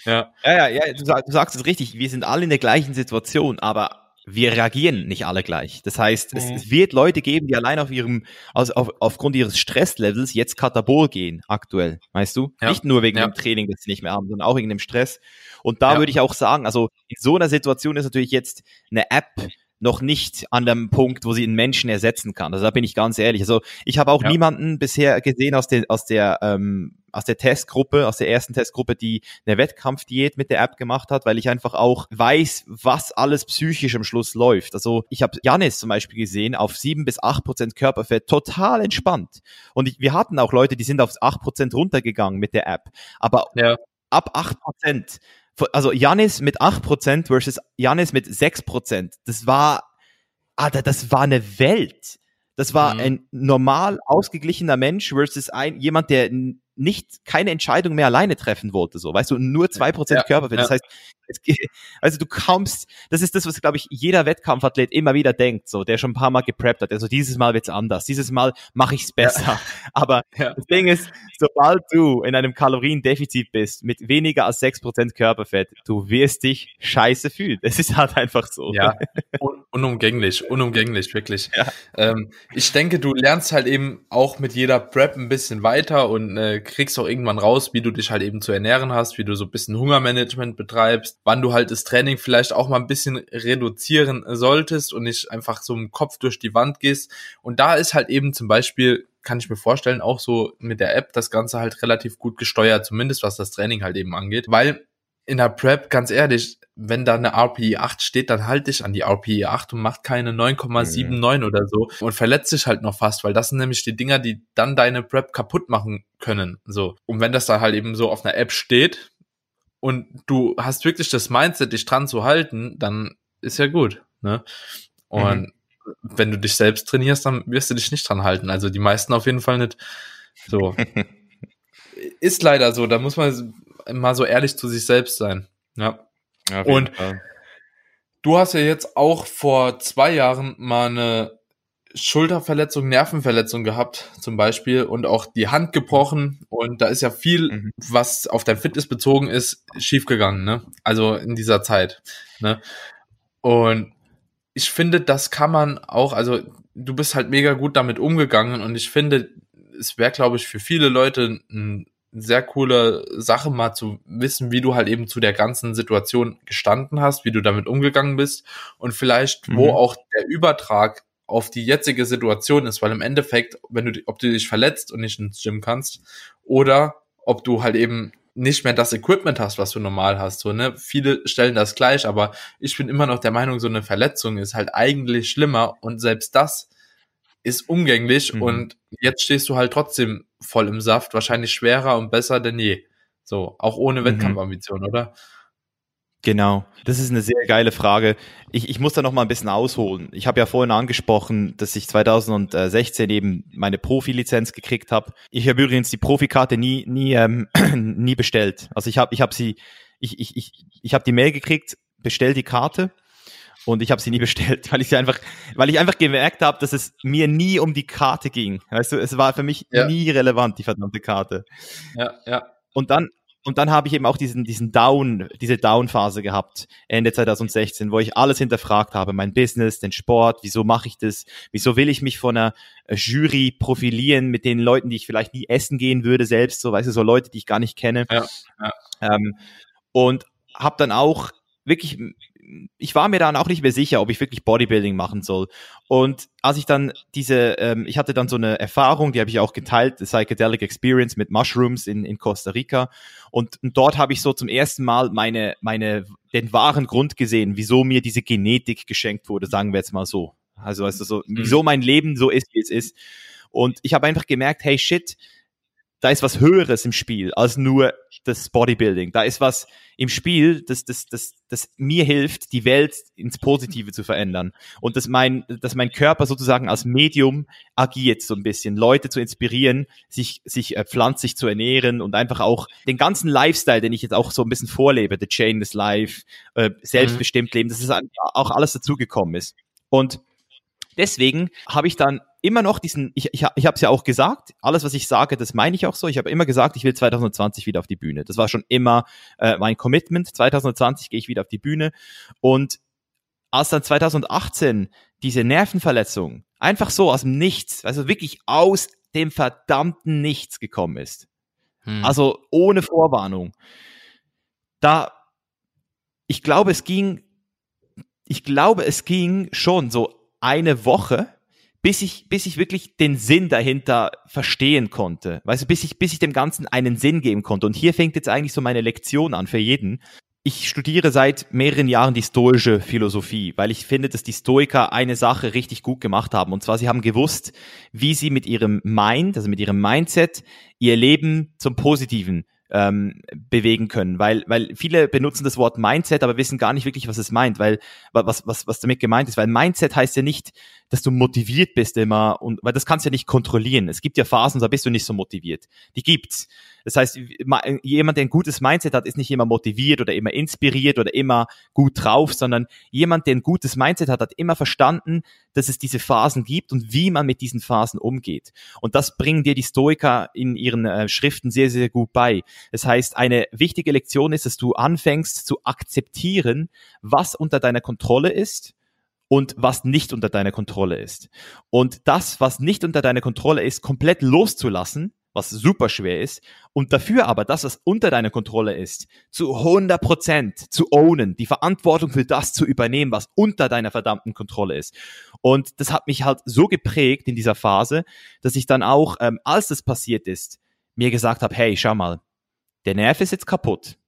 ja. <laughs> ja, ja, ja du, du sagst es richtig, wir sind alle in der gleichen Situation, aber wir reagieren nicht alle gleich. Das heißt, es, es wird Leute geben, die allein auf ihrem, also auf, aufgrund ihres Stresslevels jetzt katabol gehen, aktuell, weißt du? Ja. Nicht nur wegen ja. dem Training, das sie nicht mehr haben, sondern auch wegen dem Stress. Und da ja. würde ich auch sagen, also in so einer Situation ist natürlich jetzt eine App noch nicht an dem Punkt, wo sie einen Menschen ersetzen kann. Also da bin ich ganz ehrlich. Also ich habe auch ja. niemanden bisher gesehen aus der aus der ähm, aus der Testgruppe, aus der ersten Testgruppe, die eine Wettkampfdiät mit der App gemacht hat, weil ich einfach auch weiß, was alles psychisch am Schluss läuft. Also ich habe Janis zum Beispiel gesehen, auf sieben bis acht Prozent Körperfett, total entspannt. Und ich, wir hatten auch Leute, die sind auf acht Prozent runtergegangen mit der App. Aber ja. ab acht Prozent also Janis mit 8% versus Janis mit 6%. Das war, Alter, das war eine Welt. Das war mhm. ein normal ausgeglichener Mensch versus ein, jemand, der nicht keine Entscheidung mehr alleine treffen wollte, so, weißt du, nur zwei Prozent ja, Körperfett. Ja. Das heißt, also du kommst, das ist das, was, glaube ich, jeder Wettkampfathlet immer wieder denkt, so, der schon ein paar Mal gepreppt hat. Also dieses Mal wird's anders, dieses Mal mache ich's besser. <laughs> Ja. Aber das Ding ist, sobald du in einem Kaloriendefizit bist, mit weniger als sechs Prozent Körperfett, du wirst dich scheiße fühlen. Es ist halt einfach so. Ja, <laughs> Un unumgänglich, unumgänglich, wirklich. Ähm, ich denke, du lernst halt eben auch mit jeder Prep ein bisschen weiter und äh, kriegst auch irgendwann raus, wie du dich halt eben zu ernähren hast, wie du so ein bisschen Hungermanagement betreibst, wann du halt das Training vielleicht auch mal ein bisschen reduzieren solltest und nicht einfach so im Kopf durch die Wand gehst. Und da ist halt eben zum Beispiel kann ich mir vorstellen, auch so mit der App das Ganze halt relativ gut gesteuert, zumindest was das Training halt eben angeht. Weil in der Prep, ganz ehrlich, wenn da eine RPE 8 steht, dann halt dich an die RPE 8 und mach keine 9,79 mhm. oder so und verletzt dich halt noch fast, weil das sind nämlich die Dinger, die dann deine Prep kaputt machen können, so. Und wenn das da halt eben so auf einer App steht und du hast wirklich das Mindset, dich dran zu halten, dann ist ja gut, ne? Und mhm. wenn du dich selbst trainierst, dann wirst du dich nicht dran halten. Also die meisten auf jeden Fall nicht. So. <laughs> ist leider so, da muss man mal so ehrlich zu sich selbst sein. Ja. ja und Fall. Du hast ja jetzt auch vor zwei Jahren mal eine Schulterverletzung, Nervenverletzung gehabt, zum Beispiel, und auch die Hand gebrochen. Und da ist ja viel, mhm. was auf dein Fitness bezogen ist, schiefgegangen, ne? Also in dieser Zeit. Ne? Und ich finde, das kann man auch, also du bist halt mega gut damit umgegangen und ich finde, es wäre, glaube ich, für viele Leute eine sehr coole Sache, mal zu wissen, wie du halt eben zu der ganzen Situation gestanden hast, wie du damit umgegangen bist und vielleicht, mhm. wo auch der Übertrag auf die jetzige Situation ist, weil im Endeffekt, wenn du, ob du dich verletzt und nicht ins Gym kannst, oder ob du halt eben nicht mehr das Equipment hast, was du normal hast. So, ne? Viele stellen das gleich, aber ich bin immer noch der Meinung, so eine Verletzung ist halt eigentlich schlimmer und selbst das ist umgänglich mhm. und jetzt stehst du halt trotzdem voll im Saft, wahrscheinlich schwerer und besser denn je. So, auch ohne mhm. Wettkampfambition, oder? Genau, das ist eine sehr geile Frage. Ich, ich muss da noch mal ein bisschen ausholen. Ich habe ja vorhin angesprochen, dass ich 2016 eben meine Profilizenz gekriegt habe. Ich habe übrigens die Profikarte nie nie ähm, <clears throat> nie bestellt. Also ich habe ich habe sie ich ich ich, ich habe die Mail gekriegt, bestell die Karte und ich habe sie nie bestellt, <laughs> weil ich sie einfach weil ich einfach gemerkt habe, dass es mir nie um die Karte ging. Weißt du, es war für mich ja. nie relevant die verdammte Karte. Ja, ja. Und dann und dann habe ich eben auch diesen, diesen Down, diese Down-Phase gehabt, Ende 2016, wo ich alles hinterfragt habe, mein Business, den Sport, wieso mache ich das, wieso will ich mich von einer äh, Jury profilieren mit den Leuten, die ich vielleicht nie essen gehen würde selbst, so weißt du, so Leute, die ich gar nicht kenne. Ja, ja. Ähm, und habe dann auch wirklich ich war mir dann auch nicht mehr sicher, ob ich wirklich Bodybuilding machen soll. Und als ich dann diese, ähm, ich hatte dann so eine Erfahrung, die habe ich auch geteilt, the Psychedelic Experience mit Mushrooms in, in Costa Rica. Und, und dort habe ich so zum ersten Mal meine, meine, den wahren Grund gesehen, wieso mir diese Genetik geschenkt wurde, sagen wir jetzt mal so. Also, also so, mhm. wieso mein Leben so ist, wie es ist. Und ich habe einfach gemerkt, hey shit, da ist was Höheres im Spiel als nur das Bodybuilding. Da ist was im Spiel, das, das, das, das mir hilft, die Welt ins Positive zu verändern. Und dass mein, dass mein Körper sozusagen als Medium agiert so ein bisschen, Leute zu inspirieren, sich, sich äh, pflanzlich zu ernähren und einfach auch den ganzen Lifestyle, den ich jetzt auch so ein bisschen vorlebe, The Chainless Life, äh, selbstbestimmt leben, dass es auch alles dazugekommen ist. Und deswegen habe ich dann immer noch diesen, ich, ich, ich habe es ja auch gesagt, alles, was ich sage, das meine ich auch so. Ich habe immer gesagt, ich will 2020 wieder auf die Bühne. Das war schon immer äh, mein Commitment. 2020 gehe ich wieder auf die Bühne. Und als dann 2018 diese Nervenverletzung einfach so aus dem Nichts, also wirklich aus dem verdammten Nichts gekommen ist, hm. also ohne Vorwarnung, da, ich glaube, es ging, ich glaube, es ging schon so eine Woche, bis ich, bis ich wirklich den Sinn dahinter verstehen konnte. Weißt du, bis ich, bis ich dem Ganzen einen Sinn geben konnte. Und hier fängt jetzt eigentlich so meine Lektion an für jeden. Ich studiere seit mehreren Jahren die stoische Philosophie, weil ich finde, dass die Stoiker eine Sache richtig gut gemacht haben. Und zwar, sie haben gewusst, wie sie mit ihrem Mind, also mit ihrem Mindset, ihr Leben zum Positiven ähm, bewegen können, weil weil viele benutzen das Wort Mindset, aber wissen gar nicht wirklich, was es meint, weil was was was damit gemeint ist, weil Mindset heißt ja nicht, dass du motiviert bist immer und weil das kannst du ja nicht kontrollieren. Es gibt ja Phasen, da bist du nicht so motiviert. Die gibt's. Das heißt, jemand, der ein gutes Mindset hat, ist nicht immer motiviert oder immer inspiriert oder immer gut drauf, sondern jemand, der ein gutes Mindset hat, hat immer verstanden, dass es diese Phasen gibt und wie man mit diesen Phasen umgeht. Und das bringen dir die Stoiker in ihren äh, Schriften sehr, sehr gut bei. Das heißt, eine wichtige Lektion ist, dass du anfängst zu akzeptieren, was unter deiner Kontrolle ist und was nicht unter deiner Kontrolle ist. Und das, was nicht unter deiner Kontrolle ist, komplett loszulassen was super schwer ist, und dafür aber das, was unter deiner Kontrolle ist, zu 100 Prozent zu ownen, die Verantwortung für das zu übernehmen, was unter deiner verdammten Kontrolle ist. Und das hat mich halt so geprägt in dieser Phase, dass ich dann auch, ähm, als das passiert ist, mir gesagt habe, hey, schau mal, der Nerv ist jetzt kaputt.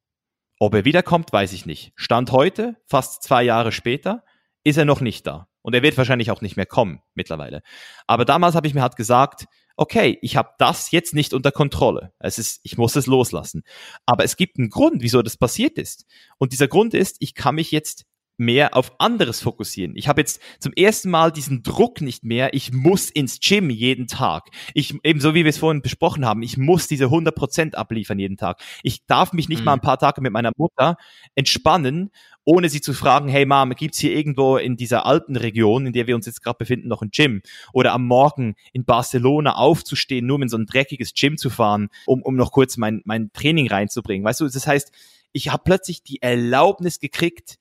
Ob er wiederkommt, weiß ich nicht. Stand heute, fast zwei Jahre später, ist er noch nicht da. Und er wird wahrscheinlich auch nicht mehr kommen mittlerweile. Aber damals habe ich mir halt gesagt, okay, ich habe das jetzt nicht unter Kontrolle. Es ist, ich muss es loslassen. Aber es gibt einen Grund, wieso das passiert ist. Und dieser Grund ist, ich kann mich jetzt mehr auf anderes fokussieren. Ich habe jetzt zum ersten Mal diesen Druck nicht mehr, ich muss ins Gym jeden Tag. Ich, ebenso wie wir es vorhin besprochen haben, ich muss diese 100% abliefern jeden Tag. Ich darf mich nicht mhm. mal ein paar Tage mit meiner Mutter entspannen, ohne sie zu fragen, hey Mom, gibt's hier irgendwo in dieser alten Region, in der wir uns jetzt gerade befinden, noch ein Gym? Oder am Morgen in Barcelona aufzustehen, nur um in so ein dreckiges Gym zu fahren, um, um noch kurz mein, mein Training reinzubringen. Weißt du, das heißt, ich habe plötzlich die Erlaubnis gekriegt,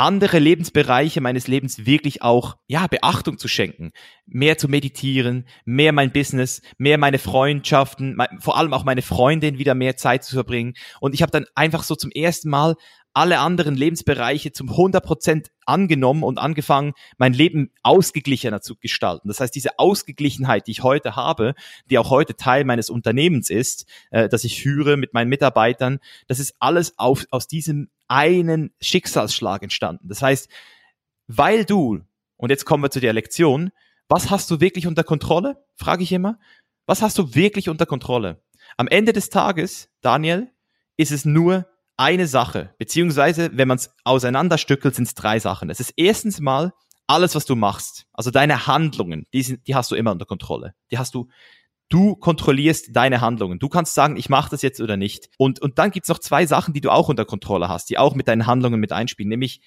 andere Lebensbereiche meines Lebens wirklich auch, ja, Beachtung zu schenken. Mehr zu meditieren, mehr mein Business, mehr meine Freundschaften, vor allem auch meine Freundin wieder mehr Zeit zu verbringen. Und ich habe dann einfach so zum ersten Mal alle anderen Lebensbereiche zum 100 Prozent angenommen und angefangen, mein Leben ausgeglichener zu gestalten. Das heißt, diese Ausgeglichenheit, die ich heute habe, die auch heute Teil meines Unternehmens ist, äh, das ich führe mit meinen Mitarbeitern, das ist alles auf, aus diesem einen Schicksalsschlag entstanden. Das heißt, weil du, und jetzt kommen wir zu der Lektion, was hast du wirklich unter Kontrolle? Frage ich immer. Was hast du wirklich unter Kontrolle? Am Ende des Tages, Daniel, ist es nur eine Sache, beziehungsweise wenn man es auseinanderstückelt, sind es drei Sachen. Es ist erstens mal alles, was du machst, also deine Handlungen, die, sind, die hast du immer unter Kontrolle. Die hast du, du kontrollierst deine Handlungen. Du kannst sagen, ich mache das jetzt oder nicht. Und, und dann gibt's noch zwei Sachen, die du auch unter Kontrolle hast, die auch mit deinen Handlungen mit einspielen, nämlich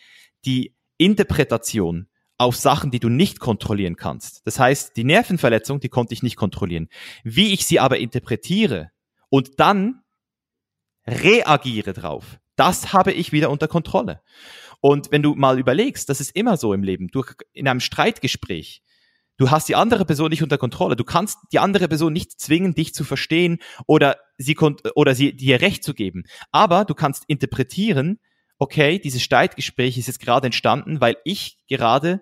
die Interpretation auf Sachen, die du nicht kontrollieren kannst. Das heißt, die Nervenverletzung, die konnte ich nicht kontrollieren. Wie ich sie aber interpretiere und dann reagiere drauf. Das habe ich wieder unter Kontrolle. Und wenn du mal überlegst, das ist immer so im Leben. Du in einem Streitgespräch, du hast die andere Person nicht unter Kontrolle. Du kannst die andere Person nicht zwingen, dich zu verstehen oder sie oder sie dir Recht zu geben. Aber du kannst interpretieren, okay, dieses Streitgespräch ist jetzt gerade entstanden, weil ich gerade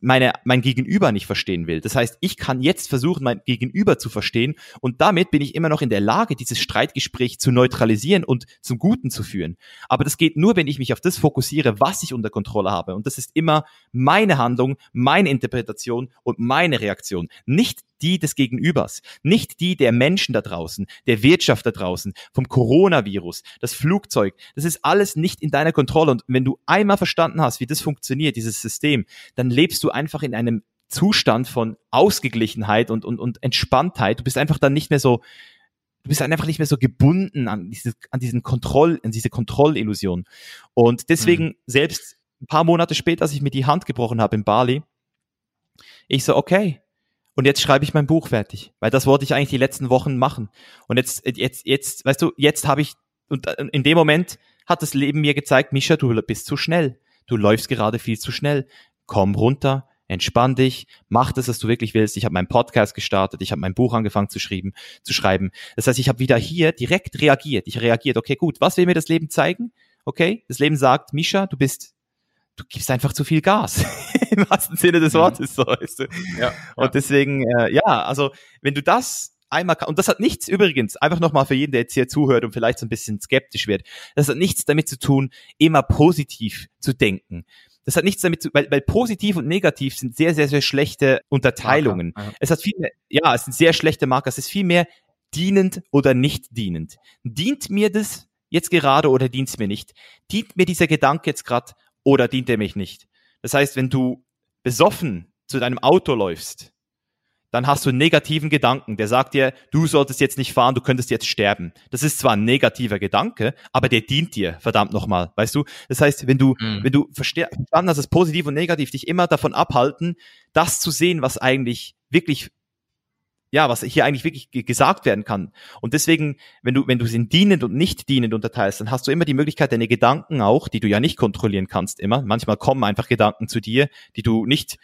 meine, mein Gegenüber nicht verstehen will. Das heißt, ich kann jetzt versuchen, mein Gegenüber zu verstehen und damit bin ich immer noch in der Lage, dieses Streitgespräch zu neutralisieren und zum Guten zu führen. Aber das geht nur, wenn ich mich auf das fokussiere, was ich unter Kontrolle habe. Und das ist immer meine Handlung, meine Interpretation und meine Reaktion. Nicht die des Gegenübers, nicht die der Menschen da draußen, der Wirtschaft da draußen, vom Coronavirus, das Flugzeug. Das ist alles nicht in deiner Kontrolle. Und wenn du einmal verstanden hast, wie das funktioniert, dieses System, dann lebst du einfach in einem Zustand von Ausgeglichenheit und, und, und Entspanntheit. Du bist einfach dann nicht mehr so, du bist einfach nicht mehr so gebunden an diese, an diesen Kontroll, an diese Kontrollillusion. Und deswegen, mhm. selbst ein paar Monate später, als ich mir die Hand gebrochen habe in Bali, ich so, okay, und jetzt schreibe ich mein Buch fertig, weil das wollte ich eigentlich die letzten Wochen machen. Und jetzt, jetzt, jetzt, weißt du, jetzt habe ich, und äh, in dem Moment hat das Leben mir gezeigt, Misha, du bist zu schnell. Du läufst gerade viel zu schnell. Komm runter, entspann dich, mach das, was du wirklich willst. Ich habe meinen Podcast gestartet, ich habe mein Buch angefangen zu schreiben, zu schreiben. Das heißt, ich habe wieder hier direkt reagiert. Ich reagiert, okay, gut, was will mir das Leben zeigen? Okay, das Leben sagt, Misha, du bist du gibst einfach zu viel Gas. <laughs> Im wahrsten Sinne des mhm. Wortes, so weißt du. Ja, und deswegen, äh, ja, also wenn du das einmal, und das hat nichts übrigens, einfach nochmal für jeden, der jetzt hier zuhört und vielleicht so ein bisschen skeptisch wird, das hat nichts damit zu tun, immer positiv zu denken. Das hat nichts damit zu, weil, weil positiv und negativ sind sehr, sehr, sehr schlechte Unterteilungen. Marker, ja. Es hat viel mehr, ja, es sind sehr schlechte Marker. Es ist viel mehr dienend oder nicht dienend. Dient mir das jetzt gerade oder dient es mir nicht? Dient mir dieser Gedanke jetzt gerade oder dient er mich nicht? Das heißt, wenn du besoffen zu deinem Auto läufst, dann hast du einen negativen Gedanken, der sagt dir, du solltest jetzt nicht fahren, du könntest jetzt sterben. Das ist zwar ein negativer Gedanke, aber der dient dir, verdammt nochmal, weißt du? Das heißt, wenn du, mhm. wenn du verstanden hast, dass positiv und negativ dich immer davon abhalten, das zu sehen, was eigentlich wirklich ja, was hier eigentlich wirklich gesagt werden kann. Und deswegen, wenn du, wenn du sie in dienend und nicht dienend unterteilst, dann hast du immer die Möglichkeit, deine Gedanken auch, die du ja nicht kontrollieren kannst immer. Manchmal kommen einfach Gedanken zu dir, die du nicht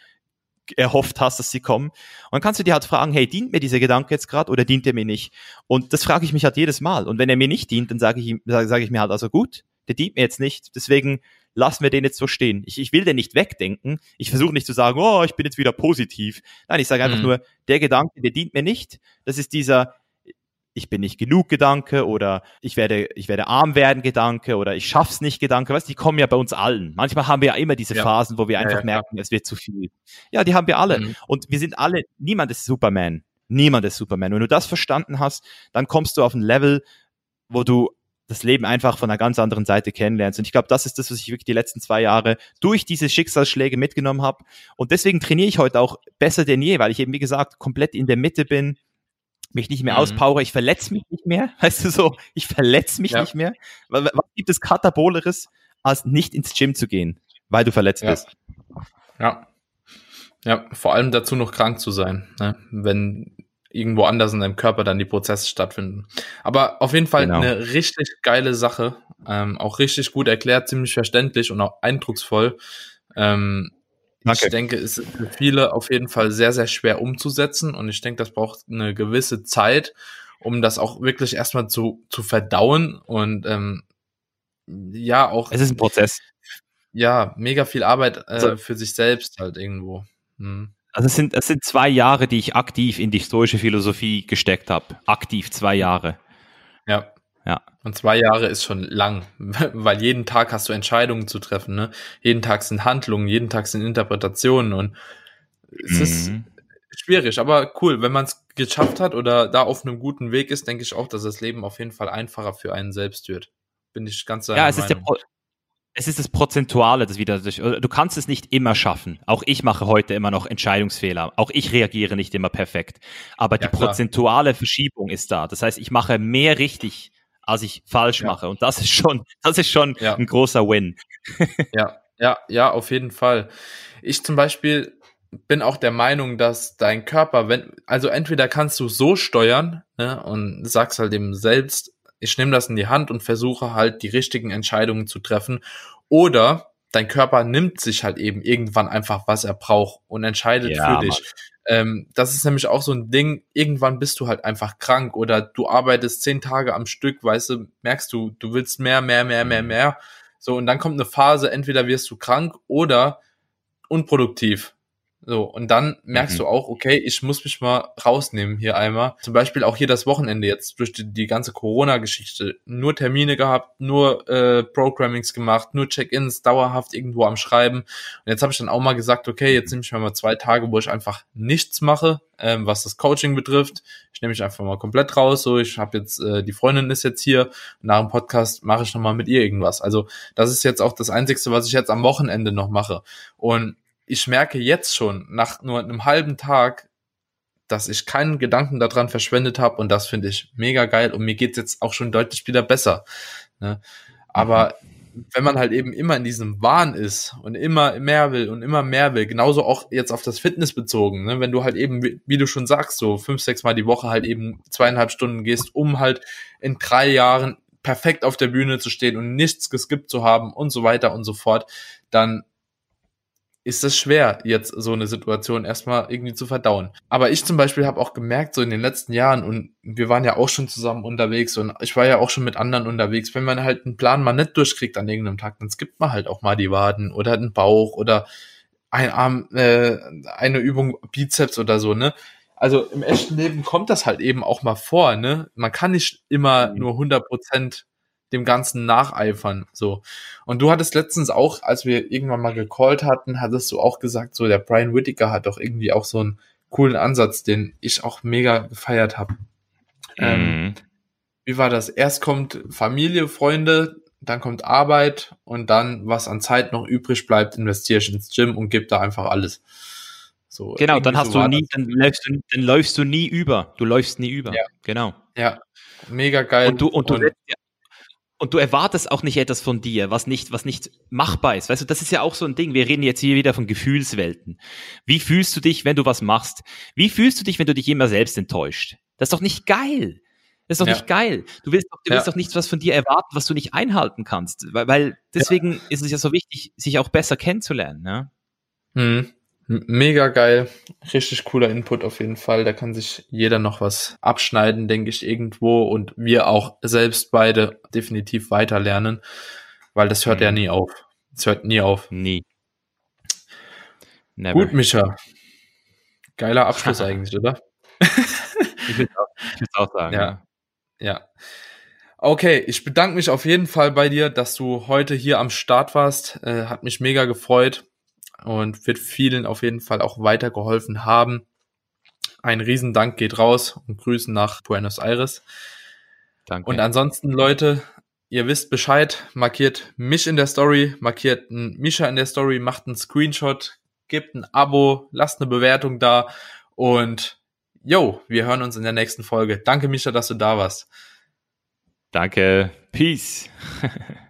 erhofft hast, dass sie kommen. Und dann kannst du dir halt fragen, hey, dient mir dieser Gedanke jetzt gerade oder dient er mir nicht? Und das frage ich mich halt jedes Mal. Und wenn er mir nicht dient, dann sage ich, sage ich mir halt, also gut, der dient mir jetzt nicht. Deswegen lassen wir den jetzt so stehen. Ich, ich will den nicht wegdenken. Ich versuche nicht zu sagen, oh, ich bin jetzt wieder positiv. Nein, ich sage einfach mhm. nur, der Gedanke, der dient mir nicht. Das ist dieser, ich bin nicht genug Gedanke oder ich werde, ich werde arm werden Gedanke oder ich schaff's nicht Gedanke. Weißt, die kommen ja bei uns allen. Manchmal haben wir ja immer diese ja. Phasen, wo wir einfach ja, ja, merken, es wird zu viel. Ja, die haben wir alle. Mhm. Und wir sind alle, niemand ist Superman. Niemand ist Superman. Wenn du das verstanden hast, dann kommst du auf ein Level, wo du das Leben einfach von einer ganz anderen Seite kennenlernst. Und ich glaube, das ist das, was ich wirklich die letzten zwei Jahre durch diese Schicksalsschläge mitgenommen habe. Und deswegen trainiere ich heute auch besser denn je, weil ich eben, wie gesagt, komplett in der Mitte bin, mich nicht mehr mhm. auspowere, ich verletze mich nicht mehr, <laughs> weißt du so, ich verletze mich ja. nicht mehr. Was gibt es Kataboleres, als nicht ins Gym zu gehen, weil du verletzt ja. bist? Ja. Ja, vor allem dazu noch krank zu sein, ne? wenn irgendwo anders in deinem Körper dann die Prozesse stattfinden. Aber auf jeden Fall genau. eine richtig geile Sache, ähm, auch richtig gut erklärt, ziemlich verständlich und auch eindrucksvoll. Ähm, ich denke, es ist für viele auf jeden Fall sehr, sehr schwer umzusetzen und ich denke, das braucht eine gewisse Zeit, um das auch wirklich erstmal zu, zu verdauen und ähm, ja, auch. Es ist ein Prozess. Ja, mega viel Arbeit äh, so. für sich selbst halt irgendwo. Hm. Also es sind, es sind zwei Jahre, die ich aktiv in die stoische Philosophie gesteckt habe. Aktiv zwei Jahre. Ja. Ja. Und zwei Jahre ist schon lang, <laughs> weil jeden Tag hast du Entscheidungen zu treffen. Ne? Jeden Tag sind Handlungen, jeden Tag sind Interpretationen und es mhm. ist schwierig, aber cool. Wenn man es geschafft hat oder da auf einem guten Weg ist, denke ich auch, dass das Leben auf jeden Fall einfacher für einen selbst wird. Bin ich ganz Ja, es Meinung. ist der es ist das Prozentuale, das wieder, du kannst es nicht immer schaffen. Auch ich mache heute immer noch Entscheidungsfehler. Auch ich reagiere nicht immer perfekt. Aber ja, die prozentuale Verschiebung ist da. Das heißt, ich mache mehr richtig, als ich falsch ja. mache. Und das ist schon, das ist schon ja. ein großer Win. <laughs> ja, ja, ja, auf jeden Fall. Ich zum Beispiel bin auch der Meinung, dass dein Körper, wenn, also entweder kannst du so steuern ne, und sagst halt eben selbst, ich nehme das in die Hand und versuche halt die richtigen Entscheidungen zu treffen. Oder dein Körper nimmt sich halt eben irgendwann einfach, was er braucht und entscheidet ja, für dich. Ähm, das ist nämlich auch so ein Ding, irgendwann bist du halt einfach krank oder du arbeitest zehn Tage am Stück, weißt du, merkst du, du willst mehr, mehr, mehr, mehr, mhm. mehr. So, und dann kommt eine Phase, entweder wirst du krank oder unproduktiv. So, und dann merkst mhm. du auch, okay, ich muss mich mal rausnehmen hier einmal. Zum Beispiel auch hier das Wochenende jetzt durch die, die ganze Corona-Geschichte. Nur Termine gehabt, nur äh, Programmings gemacht, nur Check-ins, dauerhaft irgendwo am Schreiben. Und jetzt habe ich dann auch mal gesagt, okay, jetzt nehme ich mir mal zwei Tage, wo ich einfach nichts mache, ähm, was das Coaching betrifft. Ich nehme mich einfach mal komplett raus. So, ich habe jetzt, äh, die Freundin ist jetzt hier. Nach dem Podcast mache ich nochmal mit ihr irgendwas. Also das ist jetzt auch das Einzige, was ich jetzt am Wochenende noch mache. Und ich merke jetzt schon, nach nur einem halben Tag, dass ich keinen Gedanken daran verschwendet habe und das finde ich mega geil und mir geht's jetzt auch schon deutlich wieder besser. Ne? Aber wenn man halt eben immer in diesem Wahn ist und immer mehr will und immer mehr will, genauso auch jetzt auf das Fitness bezogen, ne? wenn du halt eben, wie du schon sagst, so fünf, sechs Mal die Woche halt eben zweieinhalb Stunden gehst, um halt in drei Jahren perfekt auf der Bühne zu stehen und nichts geskippt zu haben und so weiter und so fort, dann ist es schwer, jetzt so eine Situation erstmal irgendwie zu verdauen. Aber ich zum Beispiel habe auch gemerkt, so in den letzten Jahren, und wir waren ja auch schon zusammen unterwegs und ich war ja auch schon mit anderen unterwegs, wenn man halt einen Plan mal nicht durchkriegt an irgendeinem Tag, dann skippt man halt auch mal die Waden oder den Bauch oder ein Arm, äh, eine Übung Bizeps oder so, ne? Also im echten Leben kommt das halt eben auch mal vor, ne? Man kann nicht immer mhm. nur 100 Prozent dem Ganzen nacheifern, so. Und du hattest letztens auch, als wir irgendwann mal gecallt hatten, hattest du auch gesagt, so, der Brian Whittaker hat doch irgendwie auch so einen coolen Ansatz, den ich auch mega gefeiert habe. Ähm, mhm. Ähm, wie war das? Erst kommt Familie, Freunde, dann kommt Arbeit und dann, was an Zeit noch übrig bleibt, investiere ich ins Gym und gib da einfach alles. So, genau, dann hast so du nie, dann läufst du, dann läufst du nie über. Du läufst nie über. Ja. Genau. Ja, mega geil. Und du, und du und, setzt dir und du erwartest auch nicht etwas von dir, was nicht, was nicht machbar ist. Weißt du, das ist ja auch so ein Ding. Wir reden jetzt hier wieder von Gefühlswelten. Wie fühlst du dich, wenn du was machst? Wie fühlst du dich, wenn du dich immer selbst enttäuscht? Das ist doch nicht geil. Das ist doch ja. nicht geil. Du willst, doch, du willst ja. doch nichts, was von dir erwarten, was du nicht einhalten kannst. Weil, weil deswegen ja. ist es ja so wichtig, sich auch besser kennenzulernen. Ne? Mhm. Mega geil. Richtig cooler Input auf jeden Fall. Da kann sich jeder noch was abschneiden, denke ich, irgendwo. Und wir auch selbst beide definitiv weiter lernen, weil das hört mhm. ja nie auf. Es hört nie auf. Nie. Never. Gut, Micha. Geiler <laughs> Abschluss eigentlich, oder? ich würde auch, auch sagen. Ja. ja. Okay, ich bedanke mich auf jeden Fall bei dir, dass du heute hier am Start warst. Äh, hat mich mega gefreut und wird vielen auf jeden Fall auch weitergeholfen haben. Ein Riesendank geht raus und Grüßen nach Buenos Aires. Danke. Und ansonsten, Leute, ihr wisst Bescheid, markiert mich in der Story, markiert Misha in der Story, macht einen Screenshot, gebt ein Abo, lasst eine Bewertung da und yo, wir hören uns in der nächsten Folge. Danke, Misha, dass du da warst. Danke. Peace. <laughs>